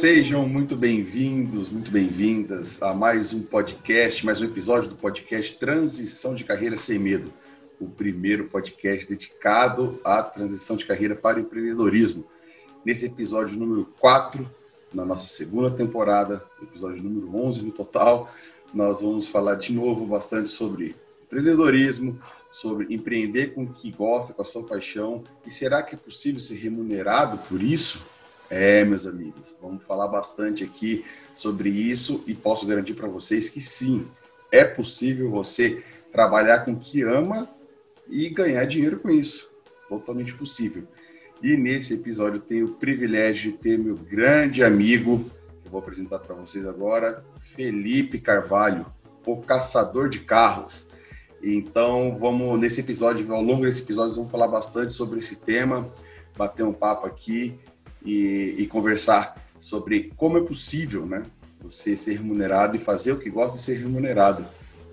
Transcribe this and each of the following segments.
Sejam muito bem-vindos, muito bem-vindas a mais um podcast, mais um episódio do podcast Transição de Carreira Sem Medo, o primeiro podcast dedicado à transição de carreira para o empreendedorismo. Nesse episódio número 4, na nossa segunda temporada, episódio número 11 no total, nós vamos falar de novo bastante sobre empreendedorismo, sobre empreender com o que gosta, com a sua paixão. E será que é possível ser remunerado por isso? É, meus amigos, vamos falar bastante aqui sobre isso e posso garantir para vocês que sim, é possível você trabalhar com o que ama e ganhar dinheiro com isso. Totalmente possível. E nesse episódio tenho o privilégio de ter meu grande amigo, que eu vou apresentar para vocês agora, Felipe Carvalho, o caçador de carros. Então, vamos nesse episódio, ao longo desse episódio, vamos falar bastante sobre esse tema, bater um papo aqui e, e conversar sobre como é possível, né, você ser remunerado e fazer o que gosta de ser remunerado.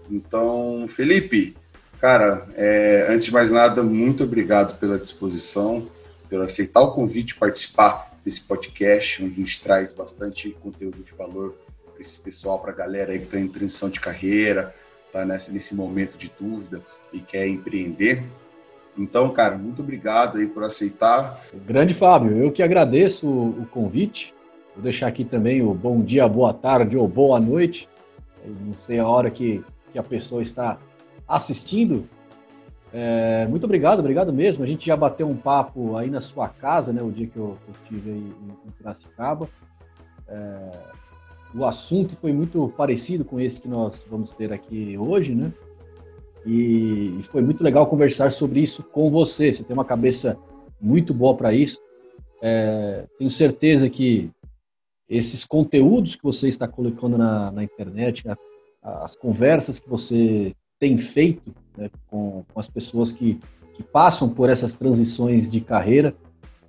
Então, Felipe, cara, é, antes de mais nada, muito obrigado pela disposição, pelo aceitar o convite de participar desse podcast, onde a gente traz bastante conteúdo de valor para esse pessoal, para a galera aí que está em transição de carreira, está nesse, nesse momento de dúvida e quer empreender. Então, cara, muito obrigado aí por aceitar. Grande Fábio, eu que agradeço o, convite. Vou deixar aqui também o bom dia, boa tarde ou boa noite. Eu não sei a hora que, que a pessoa está assistindo. É, muito obrigado, obrigado mesmo. A gente já bateu um papo aí na sua casa, né? O dia que eu, eu estive aí em, em Piracicaba. É, o assunto foi muito parecido com esse que nós vamos ter aqui hoje, né? E foi muito legal conversar sobre isso com você. Você tem uma cabeça muito boa para isso. É, tenho certeza que esses conteúdos que você está colocando na, na internet, as conversas que você tem feito né, com, com, as pessoas que, que passam por essas transições de carreira,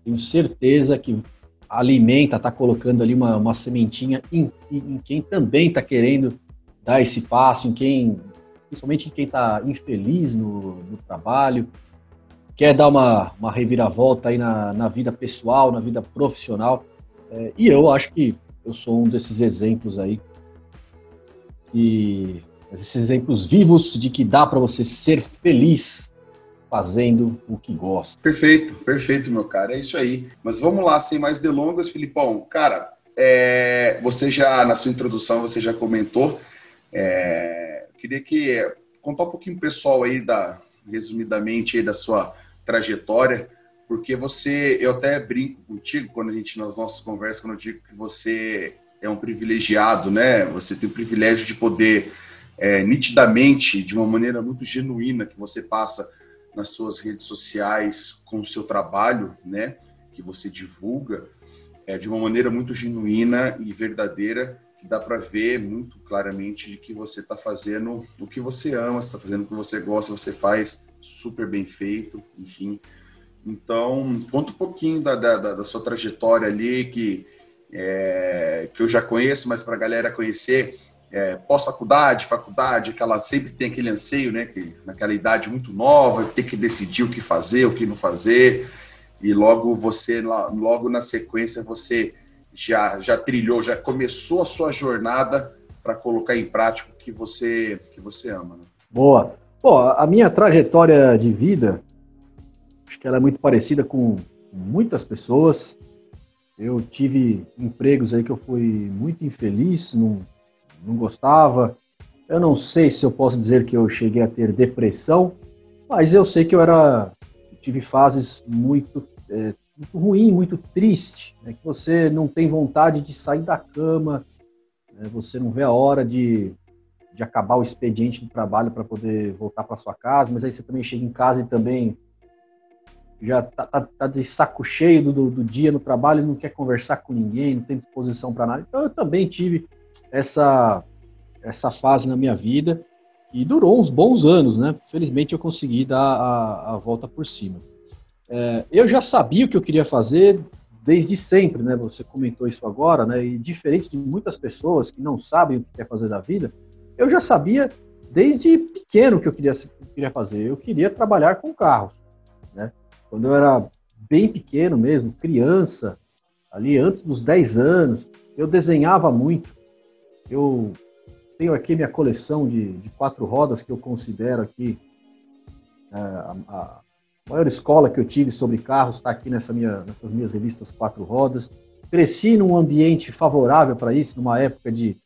tenho certeza que alimenta, está colocando ali uma, uma sementinha em, em quem também está querendo dar esse passo, em quem, principalmente em quem está infeliz no, no, trabalho, quer dar uma, uma reviravolta aí na, na vida pessoal, na vida profissional. É, e eu acho que eu sou um desses exemplos aí. E esses exemplos vivos de que dá para você ser feliz fazendo o que gosta. Perfeito, perfeito, meu cara. É isso aí. Mas vamos lá, sem mais delongas, Filipão. Cara, é, você já, na sua introdução, você já comentou. É, queria que contar um pouquinho pessoal aí da, resumidamente aí da sua trajetória, porque você, eu até brinco contigo quando a gente nas nossas conversas, quando eu digo que você é um privilegiado, né? Você tem o privilégio de poder é, nitidamente, de uma maneira muito genuína, que você passa nas suas redes sociais com o seu trabalho, né, que você divulga, é, de uma maneira muito genuína e verdadeira, dá para ver muito claramente de que você está fazendo o que você ama, está fazendo o que você gosta, você faz super bem feito, enfim. Então, conta um pouquinho da, da, da sua trajetória ali, que, é, que eu já conheço, mas para a galera conhecer, é, pós-faculdade, faculdade, que ela sempre tem aquele anseio, né, que naquela idade muito nova, ter que decidir o que fazer, o que não fazer, e logo você, logo na sequência, você já, já trilhou, já começou a sua jornada para colocar em prática o que você, que você ama. Né? Boa. Pô, a minha trajetória de vida, acho que ela é muito parecida com muitas pessoas. Eu tive empregos aí que eu fui muito infeliz, não não gostava. Eu não sei se eu posso dizer que eu cheguei a ter depressão, mas eu sei que eu era tive fases muito, é, muito ruim, muito triste, né? que você não tem vontade de sair da cama, né? você não vê a hora de, de acabar o expediente do trabalho para poder voltar para sua casa, mas aí você também chega em casa e também já tá, tá, tá de saco cheio do, do, dia no trabalho, não quer conversar com ninguém, não tem disposição para nada. Então eu também tive essa, essa fase na minha vida e durou uns bons anos, né? Felizmente eu consegui dar a, a volta por cima. É, eu já sabia o que eu queria fazer desde sempre, né? Você comentou isso agora, né? E diferente de muitas pessoas que não sabem o que quer fazer da vida, eu já sabia desde pequeno o que eu queria, queria fazer. Eu queria trabalhar com carros, né? Quando eu era bem pequeno mesmo, criança, ali antes dos 10 anos, eu desenhava muito. Eu tenho aqui minha coleção de, de quatro rodas que eu considero aqui é, a, a, maior escola que eu tive sobre carros está aqui nessa minha, nessas minhas revistas quatro rodas. Cresci num ambiente favorável para isso, numa época de,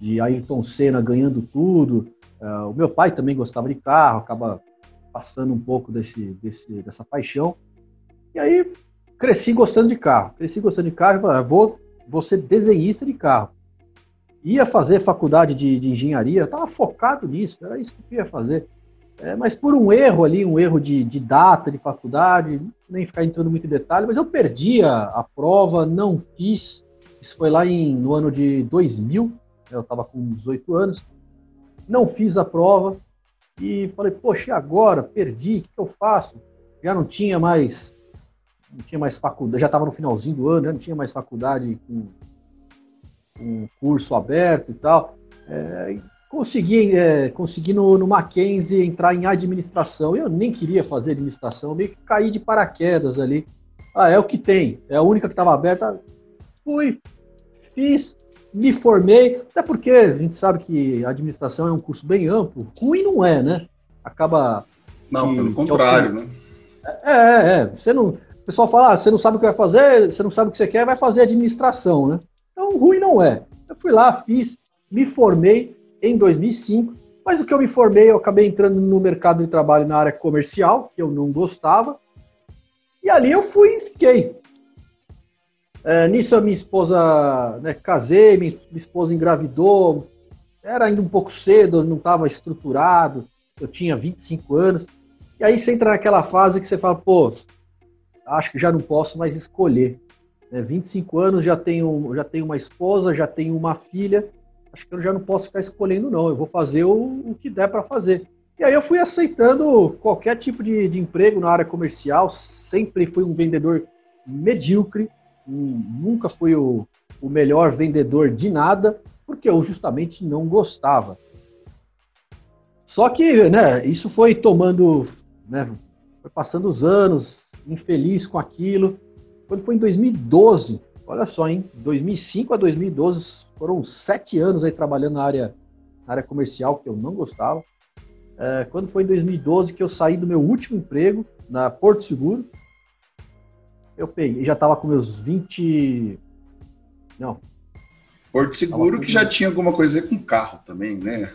de Ayrton Senna ganhando tudo. Uh, o meu pai também gostava de carro, acaba passando um pouco desse, desse, dessa paixão. E aí cresci gostando de carro. Cresci gostando de carro e falei, ah, vou, vou ser desenhista de carro. Ia fazer faculdade de, de engenharia, estava focado nisso, era isso que eu ia fazer. É, mas por um erro ali, um erro de, de, data de faculdade, nem ficar entrando muito em detalhe, mas eu perdi a, a prova, não fiz. Isso foi lá em, no ano de 2000, eu estava com 18 anos. Não fiz a prova e falei, poxa, e agora? Perdi, o que, que eu faço? Já não tinha mais não tinha mais faculdade, já estava no finalzinho do ano, já não tinha mais faculdade com, com curso aberto e tal. É, consegui, é, consegui no, no Mackenzie entrar em administração. Eu nem queria fazer administração, meio que caí de paraquedas ali. Ah, é o que tem, é a única que estava aberta. Fui, fiz, me formei, até porque a gente sabe que administração é um curso bem amplo. Ruim não é, né? Acaba. Não, que, pelo contrário, né? É, é, é. Você não, o pessoal fala, ah, você não sabe o que vai fazer, você não sabe o que você quer, vai fazer administração, né? Então, ruim não é. Eu fui lá, fiz, me formei em 2005, mas o que eu me formei, eu acabei entrando no mercado de trabalho na área comercial, que eu não gostava, e ali eu fui e fiquei. É, nisso a minha esposa, né, casei, minha, esposa engravidou, era ainda um pouco cedo, não estava estruturado, eu tinha 25 anos, e aí você entra naquela fase que você fala, pô, acho que já não posso mais escolher. Né? 25 anos, já tenho, já tenho uma esposa, já tenho uma filha, acho que eu já não posso ficar escolhendo, não. Eu vou fazer o, o que der para fazer. E aí eu fui aceitando qualquer tipo de, de emprego na área comercial, sempre fui um vendedor medíocre, nunca fui o, o melhor vendedor de nada, porque eu justamente não gostava. Só que, né, isso foi tomando, né, foi passando os anos, infeliz com aquilo. Quando foi em 2012, olha só, hein? 2005 a 2012 foram sete anos aí trabalhando na área, na área comercial que eu não gostava. É, quando foi em 2012 que eu saí do meu último emprego na Porto Seguro, eu peguei, já estava com meus 20. Não. Porto Seguro com... que já tinha alguma coisa a ver com carro também, né?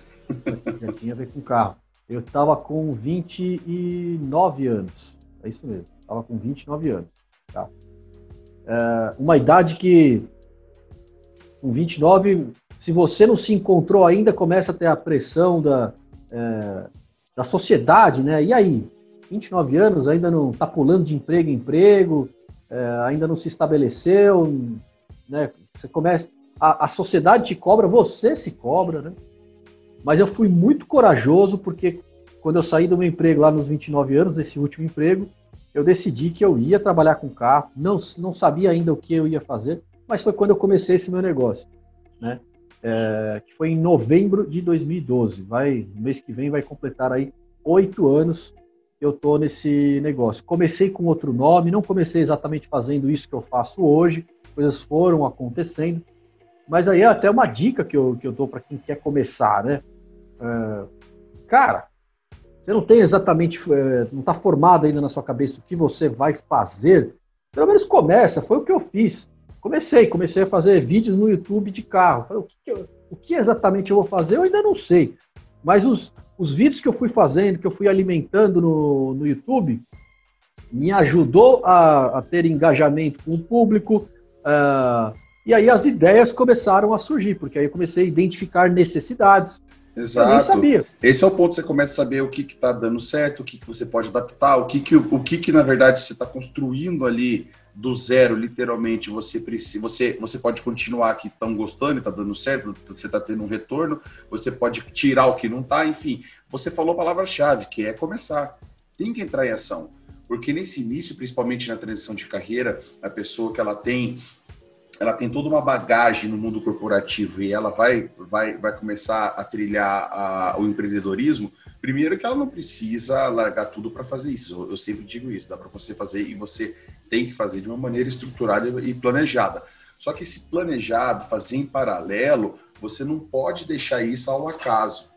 Já tinha a ver com carro. Eu estava com 29 anos. É isso mesmo. Estava com 29 anos. É uma idade que, com 29, se você não se encontrou ainda, começa a ter a pressão da, é, da sociedade, né? E aí? 29 anos, ainda não está pulando de emprego em emprego, é, ainda não se estabeleceu, né? Você começa. A, a sociedade te cobra, você se cobra, né? Mas eu fui muito corajoso porque quando eu saí do meu emprego lá nos 29 anos, desse último emprego, eu decidi que eu ia trabalhar com carro, não, não sabia ainda o que eu ia fazer, mas foi quando eu comecei esse meu negócio, né? É, que foi em novembro de 2012. Vai, mês que vem vai completar aí oito anos eu tô nesse negócio. Comecei com outro nome, não comecei exatamente fazendo isso que eu faço hoje, coisas foram acontecendo, mas aí é até uma dica que eu, que eu dou para quem quer começar, né? É, cara, você não tem exatamente, é, não está formado ainda na sua cabeça o que você vai fazer, pelo menos começa, foi o que eu fiz. Comecei, comecei a fazer vídeos no YouTube de carro. Falei, o, que, eu, o que exatamente eu vou fazer, eu ainda não sei. Mas os, os vídeos que eu fui fazendo, que eu fui alimentando no, no YouTube, me ajudou a, a ter engajamento com o público. Uh, e aí as ideias começaram a surgir, porque aí eu comecei a identificar necessidades, Exato. Eu nem sabia. Esse é o ponto, você começa a saber o que está dando certo, o que, que você pode adaptar, o que, que, o que, que na verdade, você está construindo ali do zero, literalmente, você precisa, você, você pode continuar aqui tão gostando, está dando certo, você está tendo um retorno, você pode tirar o que não está, enfim. Você falou a palavra-chave, que é começar. Tem que entrar em ação. Porque nesse início, principalmente na transição de carreira, a pessoa que ela tem ela tem toda uma bagagem no mundo corporativo e ela vai, vai, vai começar a trilhar a, o empreendedorismo, primeiro que ela não precisa largar tudo para fazer isso. Eu sempre digo isso, dá para você fazer e você tem que fazer de uma maneira estruturada e planejada. Só que esse planejado, fazer em paralelo, você não pode deixar isso ao acaso.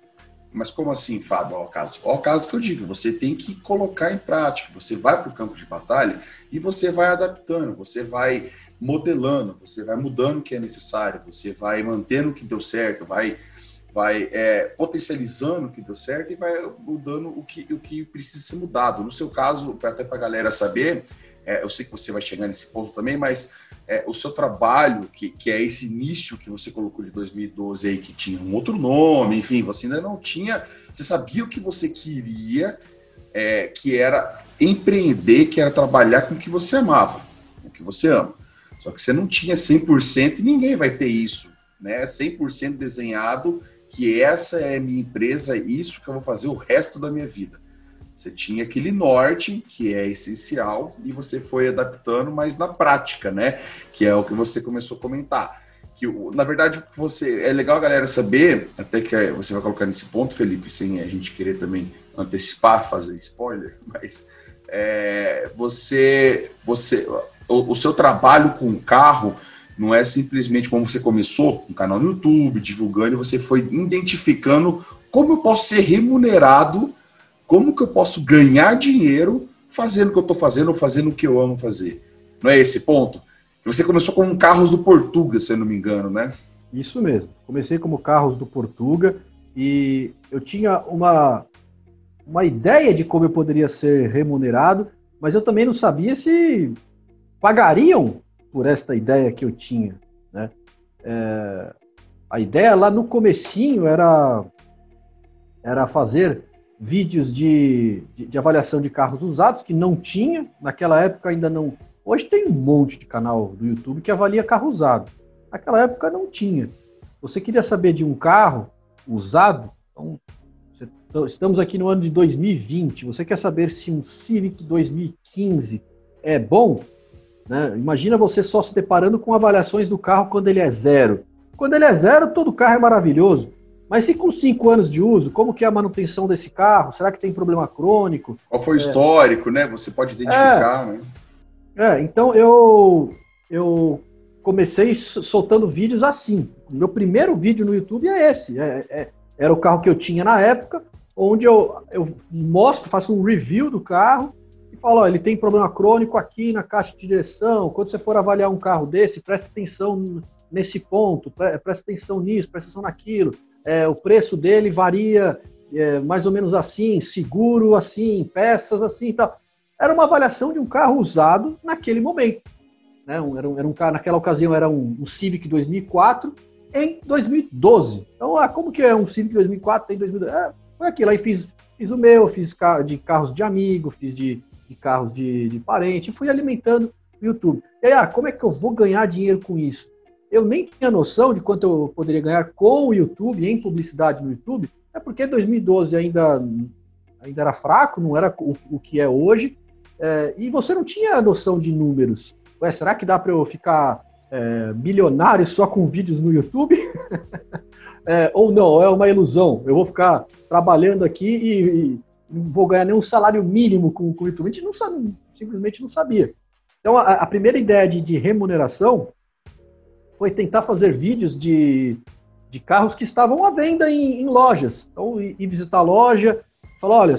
Mas como assim, Fábio, ao acaso? Ao acaso que eu digo, você tem que colocar em prática. Você vai para o campo de batalha e você vai adaptando, você vai modelando, você vai mudando o que é necessário, você vai mantendo o que deu certo, vai, vai é, potencializando o que deu certo e vai mudando o que, o que precisa ser mudado. No seu caso, até para a galera saber, é, eu sei que você vai chegar nesse ponto também, mas é, o seu trabalho, que, que é esse início que você colocou de 2012 aí, que tinha um outro nome, enfim, você ainda não tinha, você sabia o que você queria, é, que era empreender, que era trabalhar com o que você amava, o que você ama. Só que você não tinha 100% e ninguém vai ter isso, né? 100% desenhado, que essa é minha empresa, isso que eu vou fazer o resto da minha vida. Você tinha aquele norte, que é essencial, e você foi adaptando, mas na prática, né? Que é o que você começou a comentar. Que, na verdade, você é legal galera saber, até que você vai colocar nesse ponto, Felipe, sem a gente querer também antecipar, fazer spoiler, mas é, você, você, o, seu trabalho com o carro não é simplesmente como você começou, um canal no YouTube, divulgando, e você foi identificando como eu posso ser remunerado como que eu posso ganhar dinheiro fazendo o que eu estou fazendo ou fazendo o que eu amo fazer? Não é esse ponto? Você começou com carros do Portuga, se eu não me engano, né? Isso mesmo. Comecei como carros do Portuga e eu tinha uma, uma ideia de como eu poderia ser remunerado, mas eu também não sabia se pagariam por esta ideia que eu tinha. Né? É, a ideia lá no comecinho era, era fazer vídeos de, de, de, avaliação de carros usados, que não tinha, naquela época ainda não. Hoje tem um monte de canal do YouTube que avalia carro usado. Naquela época não tinha. Você queria saber de um carro usado? Então, estamos aqui no ano de 2020. Você quer saber se um Civic 2015 é bom? Né? Imagina você só se deparando com avaliações do carro quando ele é zero. Quando ele é zero, todo carro é maravilhoso. Mas se com cinco anos de uso, como que é a manutenção desse carro? Será que tem problema crônico? Qual foi o é. histórico, né? Você pode identificar, é, né? É, então eu, eu comecei soltando vídeos assim. O meu primeiro vídeo no YouTube é esse. É, é, era o carro que eu tinha na época, onde eu, eu mostro, faço um review do carro falo, ó, ele tem problema crônico aqui na caixa de direção. Quando você for avaliar um carro desse, presta atenção nesse ponto, presta atenção nisso, presta atenção naquilo é, o preço dele varia é, mais ou menos assim, seguro assim, peças assim e tal. Era uma avaliação de um carro usado naquele momento. Né? Era, um, era um carro, naquela ocasião era um, um, Civic 2004 em 2012. Então, ah, como que é um Civic 2004 em 2012? É, foi aquilo, aí fiz, fiz o meu, fiz de carros de amigo, fiz de, de carros de, de parente, fui alimentando o YouTube. E aí, ah, como é que eu vou ganhar dinheiro com isso? eu nem tinha noção de quanto eu poderia ganhar com o YouTube, em publicidade no YouTube, é porque 2012 ainda, ainda era fraco, não era o, o que é hoje, é, e você não tinha noção de números. Ué, será que dá para eu ficar é, milionário só com vídeos no YouTube? é, ou não, é uma ilusão. Eu vou ficar trabalhando aqui e, e não vou ganhar nenhum salário mínimo com, com o YouTube. A gente não sabe, simplesmente não sabia. Então, a, a primeira ideia de, de remuneração foi tentar fazer vídeos de, de carros que estavam à venda em, em lojas. Então, ir, visitar a loja, falar, olha,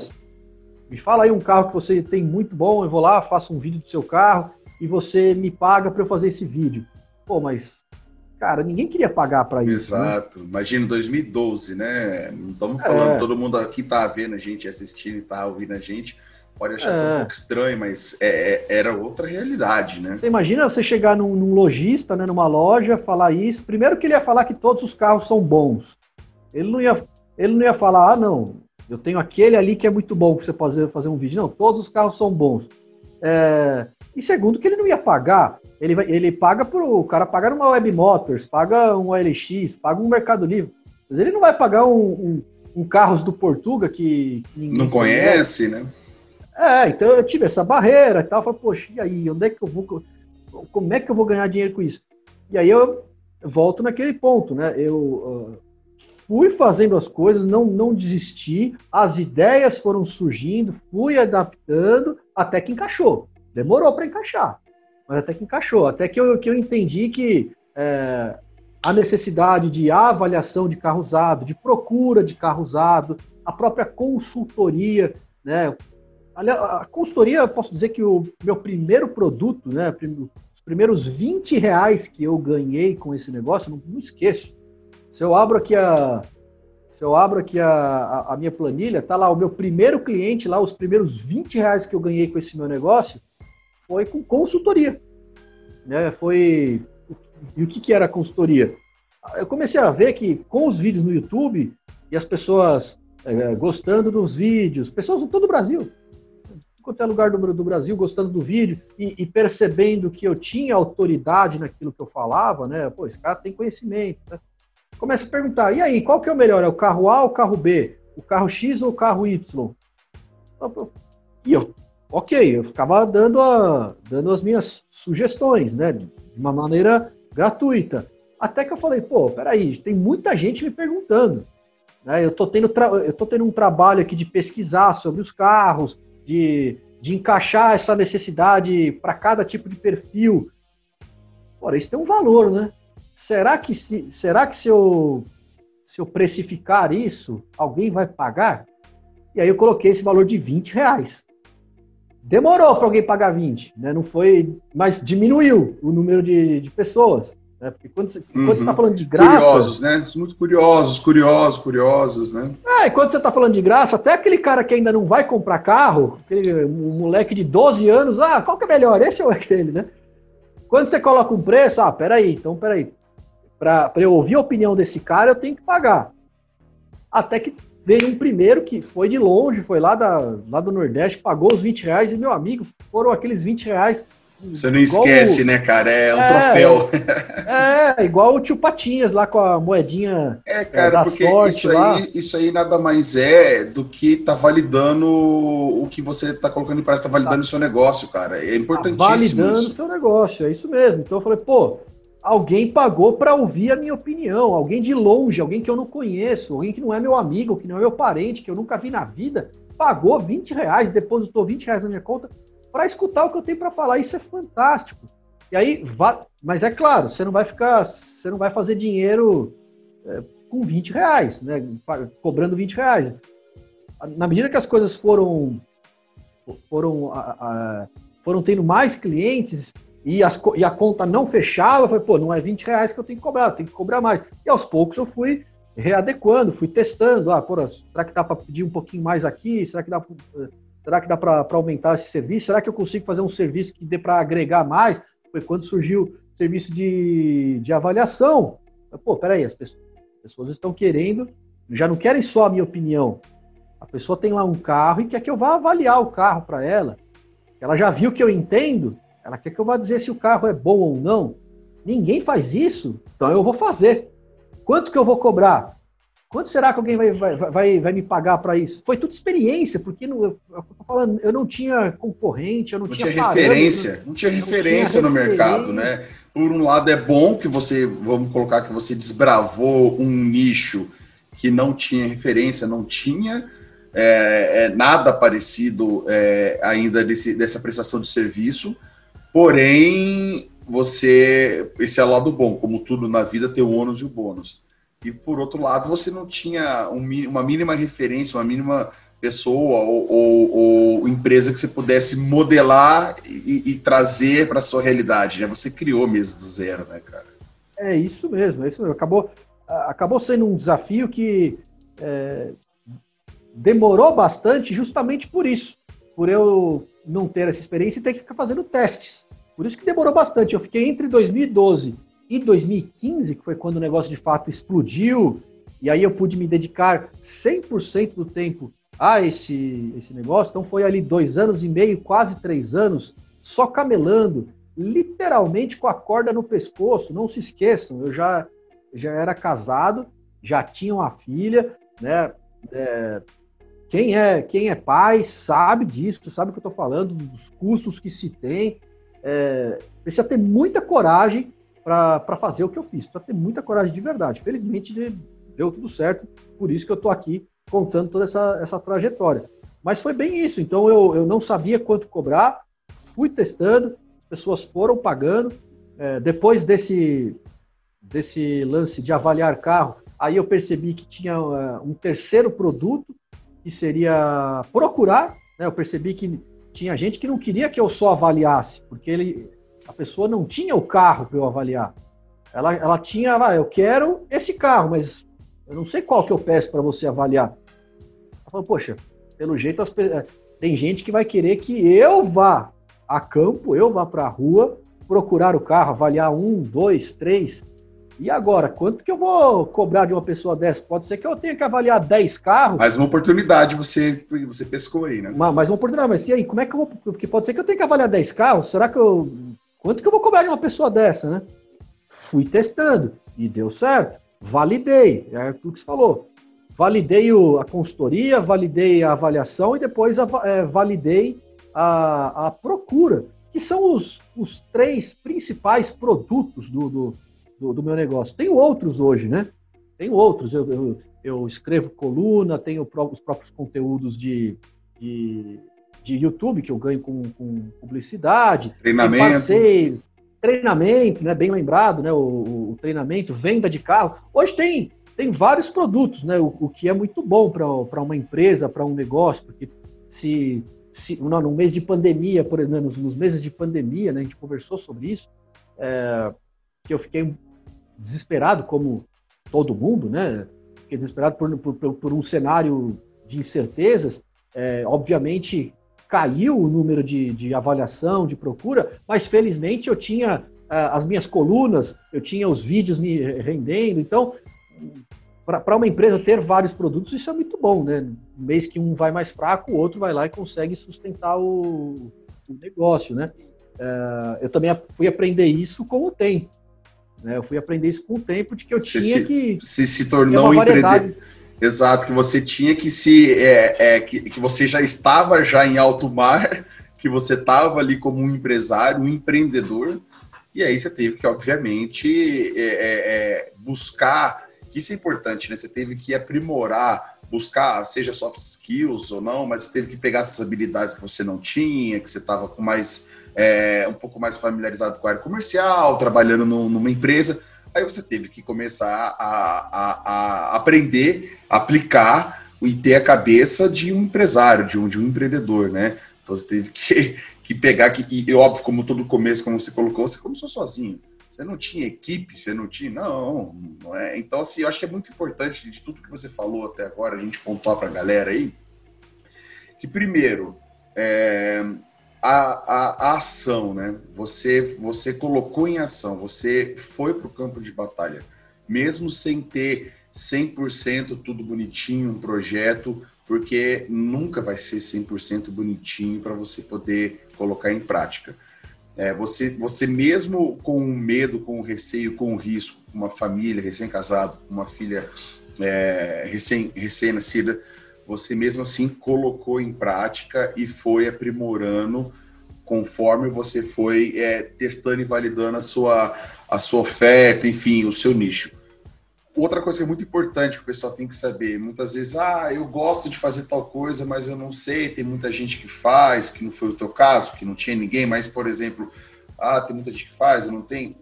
me fala aí um carro que você tem muito bom, eu vou lá, faço um vídeo do seu carro e você me paga para eu fazer esse vídeo. Pô, mas, cara, ninguém queria pagar para isso. Né? Exato. Né? Imagina 2012, né? Não estamos falando, é. todo mundo aqui tá vendo a gente, assistindo e tá ouvindo a gente pode achar é. um pouco estranho, mas é, é, era outra realidade, né? Você imagina você chegar num, num, lojista, né, numa loja, falar isso. Primeiro que ele ia falar que todos os carros são bons. Ele não ia, ele não ia falar, ah, não, eu tenho aquele ali que é muito bom para você fazer, fazer um vídeo. Não, todos os carros são bons. É, e segundo que ele não ia pagar, ele, ele paga pro o cara paga numa Web Motors, paga um OLX, paga um Mercado Livre. Mas ele não vai pagar um, um, um carros do Portuga que, não conhece, conhece, né? É, então eu tive essa barreira e tal. Falei, poxa, e aí, onde é que eu vou. Como é que eu vou ganhar dinheiro com isso? E aí eu volto naquele ponto, né? Eu uh, fui fazendo as coisas, não, não desisti, as ideias foram surgindo, fui adaptando, até que encaixou. Demorou para encaixar, mas até que encaixou. Até que eu, que eu entendi que é, a necessidade de avaliação de carro usado, de procura de carro usado, a própria consultoria, né? A consultoria, posso dizer que o meu primeiro produto, né, os primeiros 20 reais que eu ganhei com esse negócio, não, não esqueço. Se eu abro aqui a, se eu abro aqui a, a, a, minha planilha, tá lá o meu primeiro cliente, lá os primeiros 20 reais que eu ganhei com esse meu negócio, foi com consultoria. Né? Foi. E o que, que era consultoria? Eu comecei a ver que com os vídeos no YouTube e as pessoas é, gostando dos vídeos, pessoas de todo o Brasil, qualquer lugar do, do Brasil gostando do vídeo e, e, percebendo que eu tinha autoridade naquilo que eu falava, né? Pô, esse cara tem conhecimento, né? Começa a perguntar, e aí, qual que é o melhor? É o carro A ou o carro B? O carro X ou o carro Y? E eu, ok, eu ficava dando, a, dando as minhas sugestões, né? De uma maneira gratuita. Até que eu falei, pô, peraí, tem muita gente me perguntando. Né? Eu, tô tendo eu tô tendo um trabalho aqui de pesquisar sobre os carros, de, de encaixar essa necessidade para cada tipo de perfil. Ora, isso tem um valor, né? Será que se, será que se eu, se eu precificar isso, alguém vai pagar? E aí eu coloquei esse valor de 20 reais. Demorou para alguém pagar 20, né? Não foi, mas diminuiu o número de, de pessoas. Né? Porque quando você uhum. está falando de graça. Curiosos, né? Muito curiosos, curiosos, curiosos, né? É, e quando você está falando de graça, até aquele cara que ainda não vai comprar carro, aquele um moleque de 12 anos, ah, qual que é melhor? Esse ou aquele, né? Quando você coloca um preço, ah, peraí, então peraí. Para eu ouvir a opinião desse cara, eu tenho que pagar. Até que veio um primeiro que foi de longe, foi lá, da, lá do Nordeste, pagou os 20 reais, e meu amigo, foram aqueles 20 reais você não esquece, o... né, cara? É um é, troféu. É, igual o tio Patinhas lá com a moedinha é, cara, é, da porque sorte isso lá. Aí, isso aí nada mais é do que tá validando o que você tá colocando em prática, tá validando tá. o seu negócio, cara. É importantíssimo. Tá validando o seu negócio, é isso mesmo. Então eu falei, pô, alguém pagou para ouvir a minha opinião, alguém de longe, alguém que eu não conheço, alguém que não é meu amigo, que não é meu parente, que eu nunca vi na vida, pagou 20 reais, depositou 20 reais na minha conta para escutar o que eu tenho para falar. Isso é fantástico. E aí, mas é claro, você não vai ficar, você não vai fazer dinheiro é, com 20 reais, né? Cobrando 20 reais. Na medida que as coisas foram foram, a, a, foram tendo mais clientes e, as, e a conta não fechava, eu falei, pô, não é 20 reais que eu tenho que cobrar, eu tenho que cobrar mais. E aos poucos eu fui readequando, fui testando. Ah, porra, será que dá para pedir um pouquinho mais aqui? Será que dá Será que dá para aumentar esse serviço? Será que eu consigo fazer um serviço que dê para agregar mais? Foi quando surgiu o serviço de, de avaliação. Pô, peraí, as pessoas, as pessoas estão querendo, já não querem só a minha opinião. A pessoa tem lá um carro e quer que eu vá avaliar o carro para ela. Ela já viu que eu entendo, ela quer que eu vá dizer se o carro é bom ou não. Ninguém faz isso, então eu vou fazer. Quanto que eu vou cobrar? Quanto será que alguém vai, vai, vai, vai me pagar para isso? Foi tudo experiência, porque não, eu, eu, falando, eu não tinha concorrente, eu não, não tinha, tinha referência, não tinha referência não tinha no mercado, né? Por um lado é bom que você, vamos colocar que você desbravou um nicho que não tinha referência, não tinha é, é, nada parecido é, ainda desse, dessa prestação de serviço, porém você, esse é o lado bom, como tudo na vida tem o ônus e o bônus e por outro lado você não tinha um, uma mínima referência, uma mínima pessoa ou, ou, ou empresa que você pudesse modelar e, e trazer para sua realidade, né? Você criou mesmo do zero, né, cara? É isso mesmo, é isso mesmo. Acabou, acabou sendo um desafio que é, demorou bastante justamente por isso, por eu não ter essa experiência e ter que ficar fazendo testes. Por isso que demorou bastante. Eu fiquei entre 2012 e 2015, que foi quando o negócio de fato explodiu, e aí eu pude me dedicar 100% do tempo a esse, esse negócio. Então foi ali dois anos e meio, quase três anos, só camelando, literalmente com a corda no pescoço. Não se esqueçam, eu já, já era casado, já tinha uma filha, né? É, quem é quem é pai sabe disso, sabe o que eu estou falando, dos custos que se tem. É, precisa ter muita coragem para fazer o que eu fiz. Precisa ter muita coragem de verdade. Felizmente deu tudo certo, por isso que eu estou aqui contando toda essa, essa trajetória. Mas foi bem isso. Então eu, eu não sabia quanto cobrar, fui testando, as pessoas foram pagando. É, depois desse, desse lance de avaliar carro, aí eu percebi que tinha uh, um terceiro produto, que seria procurar. Né? Eu percebi que tinha gente que não queria que eu só avaliasse, porque ele, a pessoa não tinha o carro para eu avaliar. Ela, ela tinha, ah, eu quero esse carro, mas eu não sei qual que eu peço para você avaliar. Ela falou, poxa, pelo jeito as, eh, tem gente que vai querer que eu vá a campo, eu vá para a rua procurar o carro, avaliar um, dois, três. E agora, quanto que eu vou cobrar de uma pessoa dessa? Pode ser que eu tenha que avaliar 10 carros. Mais uma oportunidade você, você pescou aí, né? Mais uma oportunidade, mas e aí, como é que eu vou. Porque pode ser que eu tenha que avaliar 10 carros. Será que eu. Quanto que eu vou cobrar de uma pessoa dessa, né? Fui testando e deu certo. Validei, é o que você falou. Validei a consultoria, validei a avaliação e depois é, validei a, a procura, que são os, os três principais produtos do, do do, do meu negócio. Tenho outros hoje, né? Tenho outros. Eu, eu, eu escrevo coluna, tenho os próprios conteúdos de, de, de, YouTube que eu ganho com, com publicidade. Treinamento. Passeio, treinamento, né? Bem lembrado, né? O, o, treinamento, venda de carro. Hoje tem, tem vários produtos, né? O, o que é muito bom para uma empresa, para um negócio, porque se, se não, no mês de pandemia, por exemplo, nos, nos meses de pandemia, né? A gente conversou sobre isso. É, que eu fiquei desesperado, como todo mundo, né? Fiquei desesperado por, por, por um cenário de incertezas. É, obviamente, caiu o número de, de, avaliação, de procura, mas felizmente eu tinha uh, as minhas colunas, eu tinha os vídeos me rendendo. Então, para uma empresa ter vários produtos, isso é muito bom, né? No mês que um vai mais fraco, o outro vai lá e consegue sustentar o, o negócio, né? Uh, eu também fui aprender isso com o tempo. Né? Eu fui aprender isso com o tempo de que eu tinha se, que. Se se tornou um empreendedor. Exato, que você tinha que se. É, é, que, que você já estava já em alto mar, que você estava ali como um empresário, um empreendedor, e aí você teve que, obviamente, é, é, é buscar. Isso é importante, né? Você teve que aprimorar, buscar, seja soft skills ou não, mas você teve que pegar essas habilidades que você não tinha, que você estava com mais é, um pouco mais familiarizado com a área comercial, trabalhando no, numa empresa. Aí você teve que começar a, a, a, aprender, aplicar e ter a cabeça de um empresário, de um, de um empreendedor, né? Então você teve que, que pegar, que, e óbvio, como todo começo, como você colocou, você começou sozinho. Você não tinha equipe, você não tinha. Não, não é. Então, assim, eu acho que é muito importante de tudo que você falou até agora, a gente pontuar para a galera aí, que primeiro, é, a, a, a, ação, né? Você, você colocou em ação, você foi para o campo de batalha, mesmo sem ter 100% tudo bonitinho, um projeto, porque nunca vai ser 100% bonitinho para você poder colocar em prática. É, você, você mesmo com medo, com receio, com risco, uma família recém-casado, uma filha é, recém-nascida, recém você mesmo assim colocou em prática e foi aprimorando conforme você foi é, testando e validando a sua, a sua oferta, enfim, o seu nicho. Outra coisa que é muito importante que o pessoal tem que saber, muitas vezes, ah, eu gosto de fazer tal coisa, mas eu não sei, tem muita gente que faz, que não foi o teu caso, que não tinha ninguém, mas, por exemplo, ah, tem muita gente que faz, eu não tenho.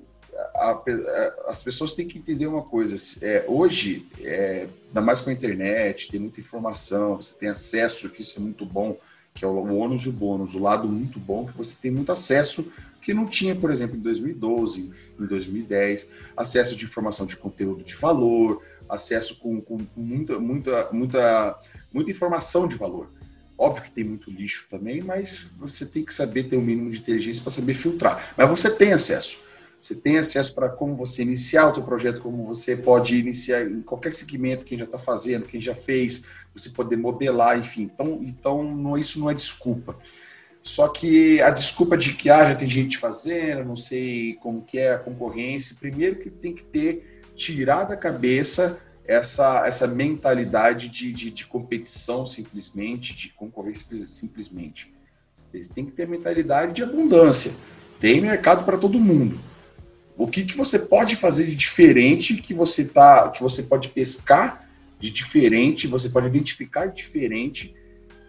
A, a, as pessoas têm que entender uma coisa, é, hoje, é, ainda mais com a internet, tem muita informação, você tem acesso, que isso é muito bom, que é o ônus e o bônus, o lado muito bom, que você tem muito acesso que não tinha, por exemplo, em 2012, em 2010, acesso de informação de conteúdo de valor, acesso com, com muita, muita, muita, muita informação de valor. Óbvio que tem muito lixo também, mas você tem que saber ter um mínimo de inteligência para saber filtrar. Mas você tem acesso. Você tem acesso para como você iniciar o seu projeto, como você pode iniciar em qualquer segmento, quem já está fazendo, quem já fez, você poder modelar, enfim. Então, então não, isso não é desculpa. Só que a desculpa de que ah, já tem gente fazendo, não sei como que é a concorrência, primeiro que tem que ter, tirar da cabeça essa, essa mentalidade de, de, de competição simplesmente, de concorrência simplesmente. Tem que ter mentalidade de abundância. Tem mercado para todo mundo. O que, que você pode fazer de diferente que você tá, que você pode pescar de diferente, você pode identificar diferente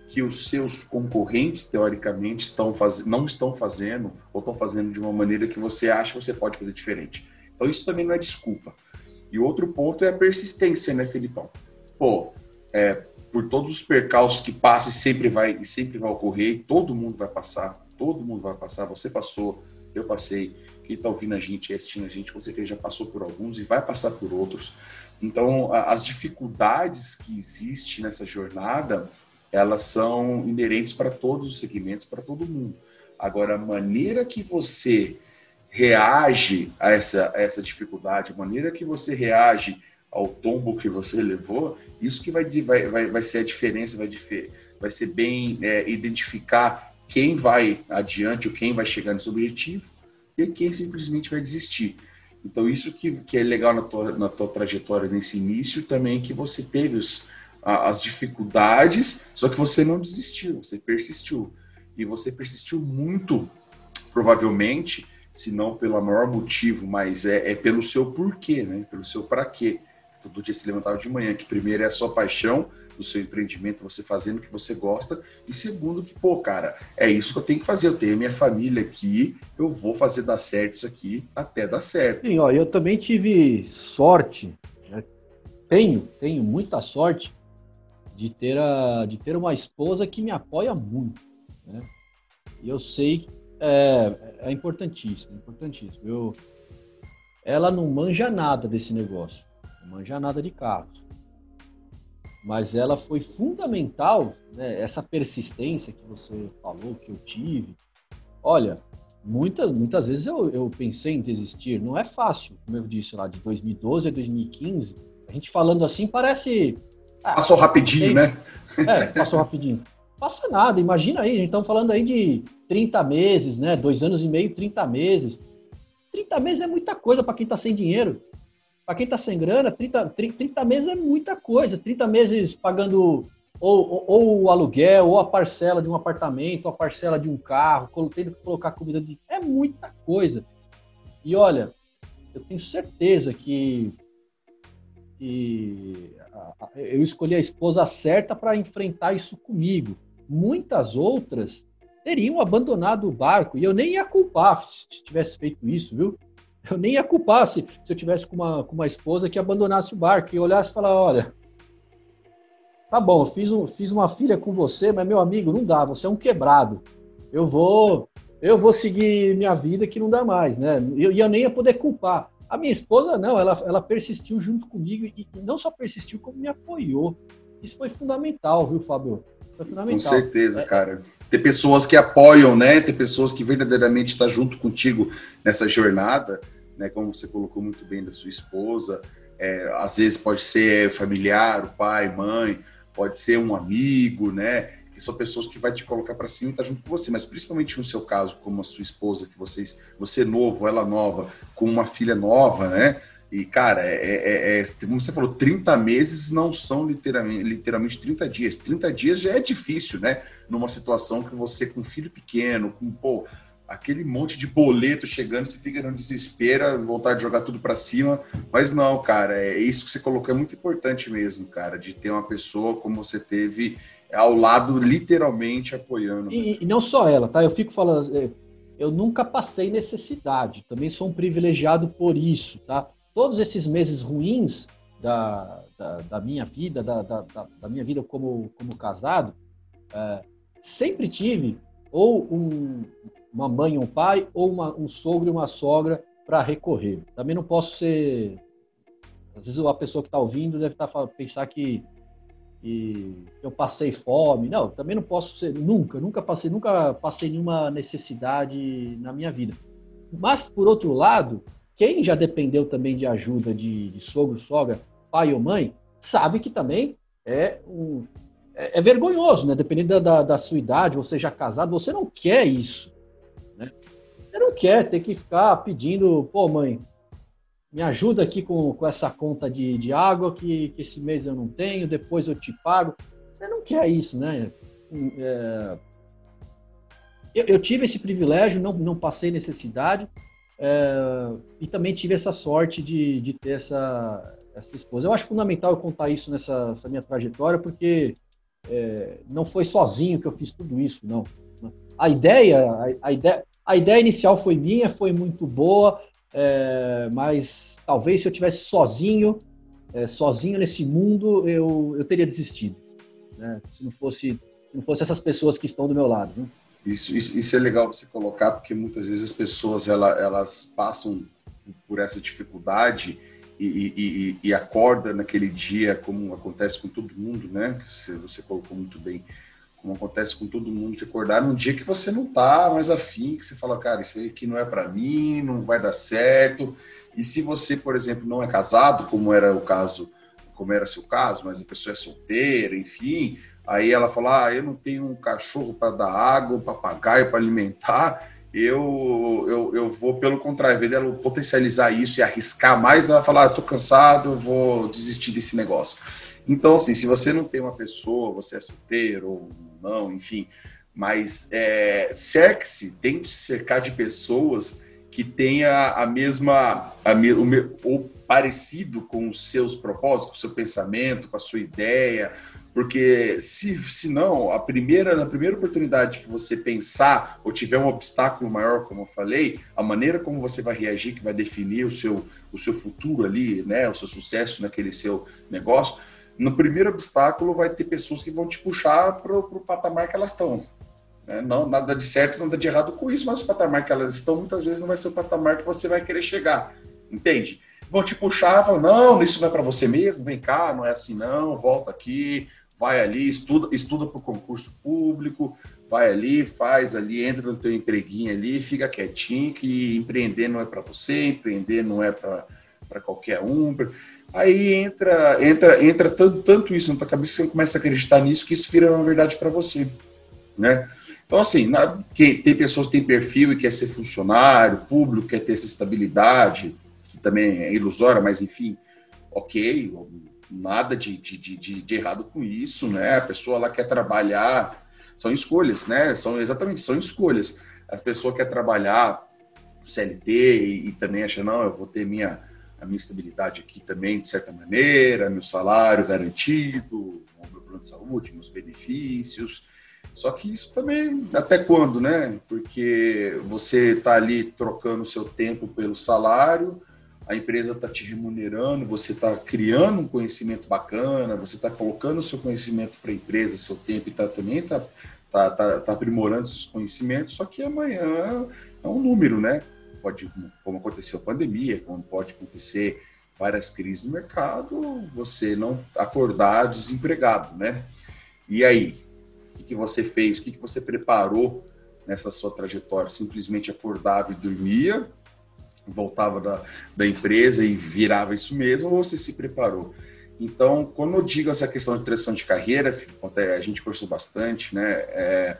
que os seus concorrentes teoricamente estão faz... não estão fazendo ou estão fazendo de uma maneira que você acha que você pode fazer diferente. Então isso também não é desculpa. E outro ponto é a persistência, né, Felipão? Pô, é, por todos os percalços que passa e sempre vai, sempre vai ocorrer, e todo mundo vai passar, todo mundo vai passar, você passou, eu passei, quem está ouvindo a gente, assistindo a gente, você já passou por alguns e vai passar por outros. Então, as dificuldades que existem nessa jornada, elas são inerentes para todos os segmentos, para todo mundo. Agora, a maneira que você reage a essa, a essa dificuldade, a maneira que você reage ao tombo que você levou, isso que vai, vai, vai, vai ser a diferença, vai, vai ser bem é, identificar quem vai adiante ou quem vai chegar nesse objetivo e quem simplesmente vai desistir. Então, isso que, que é legal na tua, na tua trajetória nesse início também, que você teve os, as dificuldades, só que você não desistiu, você persistiu. E você persistiu muito, provavelmente, se não pelo maior motivo, mas é, é pelo seu porquê, né? pelo seu para quê. Todo dia se levantava de manhã, que primeiro é a sua paixão, do seu empreendimento, você fazendo o que você gosta, e segundo que, pô, cara, é isso que eu tenho que fazer, eu tenho minha família aqui, eu vou fazer dar certo isso aqui até dar certo. Sim, ó, eu também tive sorte, né? tenho, tenho muita sorte de ter, a, de ter uma esposa que me apoia muito, né? E eu sei é, é importantíssimo, importantíssimo. Eu, ela não manja nada desse negócio, não manja nada de carros mas ela foi fundamental, né, essa persistência que você falou, que eu tive. Olha, muitas, muitas vezes eu, eu pensei em desistir, não é fácil, como eu disse lá, de 2012 a 2015, a gente falando assim parece... Ah, passou rapidinho, né? É, passou rapidinho. Passa nada, imagina aí, a gente estamos falando aí de 30 meses, né, dois anos e meio, 30 meses. 30 meses é muita coisa para quem está sem dinheiro. Para quem está sem grana, 30, 30 meses é muita coisa. 30 meses pagando ou, ou, ou, o aluguel, ou a parcela de um apartamento, ou a parcela de um carro, tendo que colocar comida de. É muita coisa. E olha, eu tenho certeza que, que eu escolhi a esposa certa para enfrentar isso comigo. Muitas outras teriam abandonado o barco e eu nem ia culpar se tivesse feito isso, viu? Eu nem ia culpar se, se eu tivesse com uma, com uma esposa que abandonasse o barco e olhasse e falar, olha, tá bom, fiz, um, fiz uma filha com você, mas meu amigo, não dá, você é um quebrado. Eu vou, eu vou seguir minha vida que não dá mais, né? E eu, eu, nem ia poder culpar. A minha esposa, não, ela, ela persistiu junto comigo e, e não só persistiu, como me apoiou. Isso foi fundamental, viu, Fábio? Foi fundamental. Com certeza, é, cara ter pessoas que apoiam, né? Ter pessoas que verdadeiramente estão tá junto contigo nessa jornada né? Como você colocou muito bem da sua esposa, é, às vezes pode ser familiar, o pai, mãe, pode ser um amigo, né? Que são pessoas que vai te colocar para cima e tá junto com você, mas principalmente no seu caso, como a sua esposa, que vocês, você novo, ela nova, com uma filha nova, né? E, cara, é, é, é, como você falou, 30 meses não são literalmente, literalmente 30 dias. 30 dias já é difícil, né? Numa situação que você, com um filho pequeno, com, pô, aquele monte de boleto chegando, você fica no desespero, vontade de jogar tudo para cima. Mas não, cara, é isso que você colocou, é muito importante mesmo, cara, de ter uma pessoa como você teve ao lado, literalmente apoiando. E, né? e não só ela, tá? Eu fico falando, é, eu nunca passei necessidade, também sou um privilegiado por isso, tá? Todos esses meses ruins da, da, da minha vida, da, da, da, minha vida como, como casado, é, sempre tive ou um, uma mãe um pai, ou uma, um sogro e uma sogra para recorrer. Também não posso ser. Às vezes a pessoa que está ouvindo deve tá, pensar que, que, eu passei fome. Não, também não posso ser. Nunca, nunca passei, nunca passei nenhuma necessidade na minha vida. Mas, por outro lado, quem já dependeu também de ajuda de, de sogro, sogra, pai ou mãe, sabe que também é um, é, é, vergonhoso, né? Dependendo da, da, sua idade, você já casado, você não quer isso. Né? Você não quer ter que ficar pedindo, pô, mãe, me ajuda aqui com, com essa conta de, de água que, que esse mês eu não tenho, depois eu te pago. Você não quer isso, né? É... Eu, eu, tive esse privilégio, não, não passei necessidade, é... e também tive essa sorte de, de ter essa, essa esposa. Eu acho fundamental eu contar isso nessa, minha trajetória, porque é, não foi sozinho que eu fiz tudo isso, não. A ideia, a, a, ideia, a ideia inicial foi minha, foi muito boa, é, mas talvez se eu tivesse sozinho, é, sozinho nesse mundo, eu, eu teria desistido. Né? Se não fosse se não fosse essas pessoas que estão do meu lado. Né? Isso, isso, isso, é legal você colocar, porque muitas vezes as pessoas ela, elas passam por essa dificuldade e, e, e, acorda naquele dia, como acontece com todo mundo, né? Você, você colocou muito bem, como acontece com todo mundo, de acordar num dia que você não tá mais afim, que você fala, cara, isso aqui não é para mim, não vai dar certo. E se você, por exemplo, não é casado, como era o caso, como era seu caso, mas a pessoa é solteira, enfim, aí ela fala, ah, eu não tenho um cachorro para dar água, um papagaio para alimentar, eu, eu, eu vou, pelo contrário, invés dela potencializar isso e arriscar mais, ela falar, ah, tô cansado, vou desistir desse negócio. Então, assim, se você não tem uma pessoa, você é solteiro ou não, enfim, mas é, cerque-se, tente se cercar de pessoas que tenha a mesma, a me, ou parecido com os seus propósitos, com o seu pensamento, com a sua ideia, porque se, se não, a primeira, na primeira oportunidade que você pensar ou tiver um obstáculo maior, como eu falei, a maneira como você vai reagir que vai definir o seu, o seu futuro ali, né, o seu sucesso naquele seu negócio, no primeiro obstáculo vai ter pessoas que vão te puxar para o patamar que elas estão. Né? Não, nada de certo, nada de errado com isso, mas o patamar que elas estão muitas vezes não vai ser o patamar que você vai querer chegar. Entende? Vão te puxar, falam, não, isso não é para você mesmo, vem cá, não é assim não, volta aqui, vai ali, estuda, estuda para o concurso público, vai ali, faz ali, entra no teu empreguinho ali, fica quietinho, que empreender não é para você, empreender não é para qualquer um. Aí entra, entra, entra tanto, tanto isso na tua cabeça que você começa a acreditar nisso que isso vira uma verdade para você, né? Então, assim, na, tem, pessoas que têm perfil e quer ser funcionário público, quer ter essa estabilidade, que também é ilusória, mas enfim, ok, nada de, de, de, de, errado com isso, né? A pessoa ela quer trabalhar, são escolhas, né? São exatamente são escolhas. A pessoa quer trabalhar CLT e, e, também acha não, eu vou ter minha a minha estabilidade aqui também de certa maneira, meu salário garantido, meu plano de saúde, meus benefícios. Só que isso também até quando, né? Porque você está ali trocando o seu tempo pelo salário a empresa está te remunerando, você está criando um conhecimento bacana, você está colocando o seu conhecimento para a empresa, seu tempo, e tá, também está tá, tá, tá aprimorando esses conhecimentos, só que amanhã é um número, né? Pode, como aconteceu a pandemia, como pode acontecer várias crises no mercado, você não acordar desempregado, né? E aí, o que, que você fez? O que, que você preparou nessa sua trajetória? Simplesmente acordava e dormia voltava da, da empresa e virava isso mesmo, ou você se preparou? Então, quando eu digo essa questão de transição de carreira, a gente conversou bastante, né? É,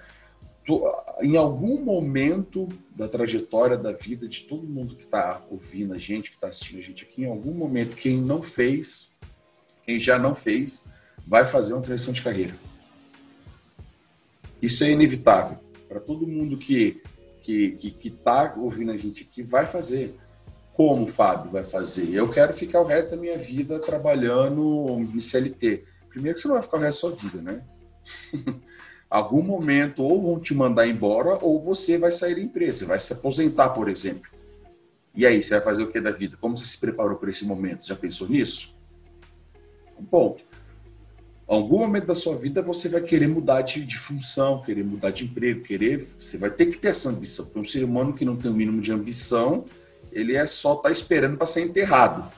em algum momento da trajetória da vida de todo mundo que está ouvindo a gente, que está assistindo a gente aqui, em algum momento, quem não fez, quem já não fez, vai fazer uma transição de carreira. Isso é inevitável. Para todo mundo que que está ouvindo a gente aqui vai fazer. Como, Fábio, vai fazer? Eu quero ficar o resto da minha vida trabalhando em CLT. Primeiro que você não vai ficar o resto da sua vida, né? Algum momento ou vão te mandar embora ou você vai sair da empresa, vai se aposentar, por exemplo. E aí, você vai fazer o que da vida? Como você se preparou para esse momento? Já pensou nisso? Um ponto algum momento da sua vida você vai querer mudar de, de, função, querer mudar de emprego, querer. Você vai ter que ter essa ambição. Porque um ser humano que não tem o mínimo de ambição, ele é só tá esperando para ser enterrado.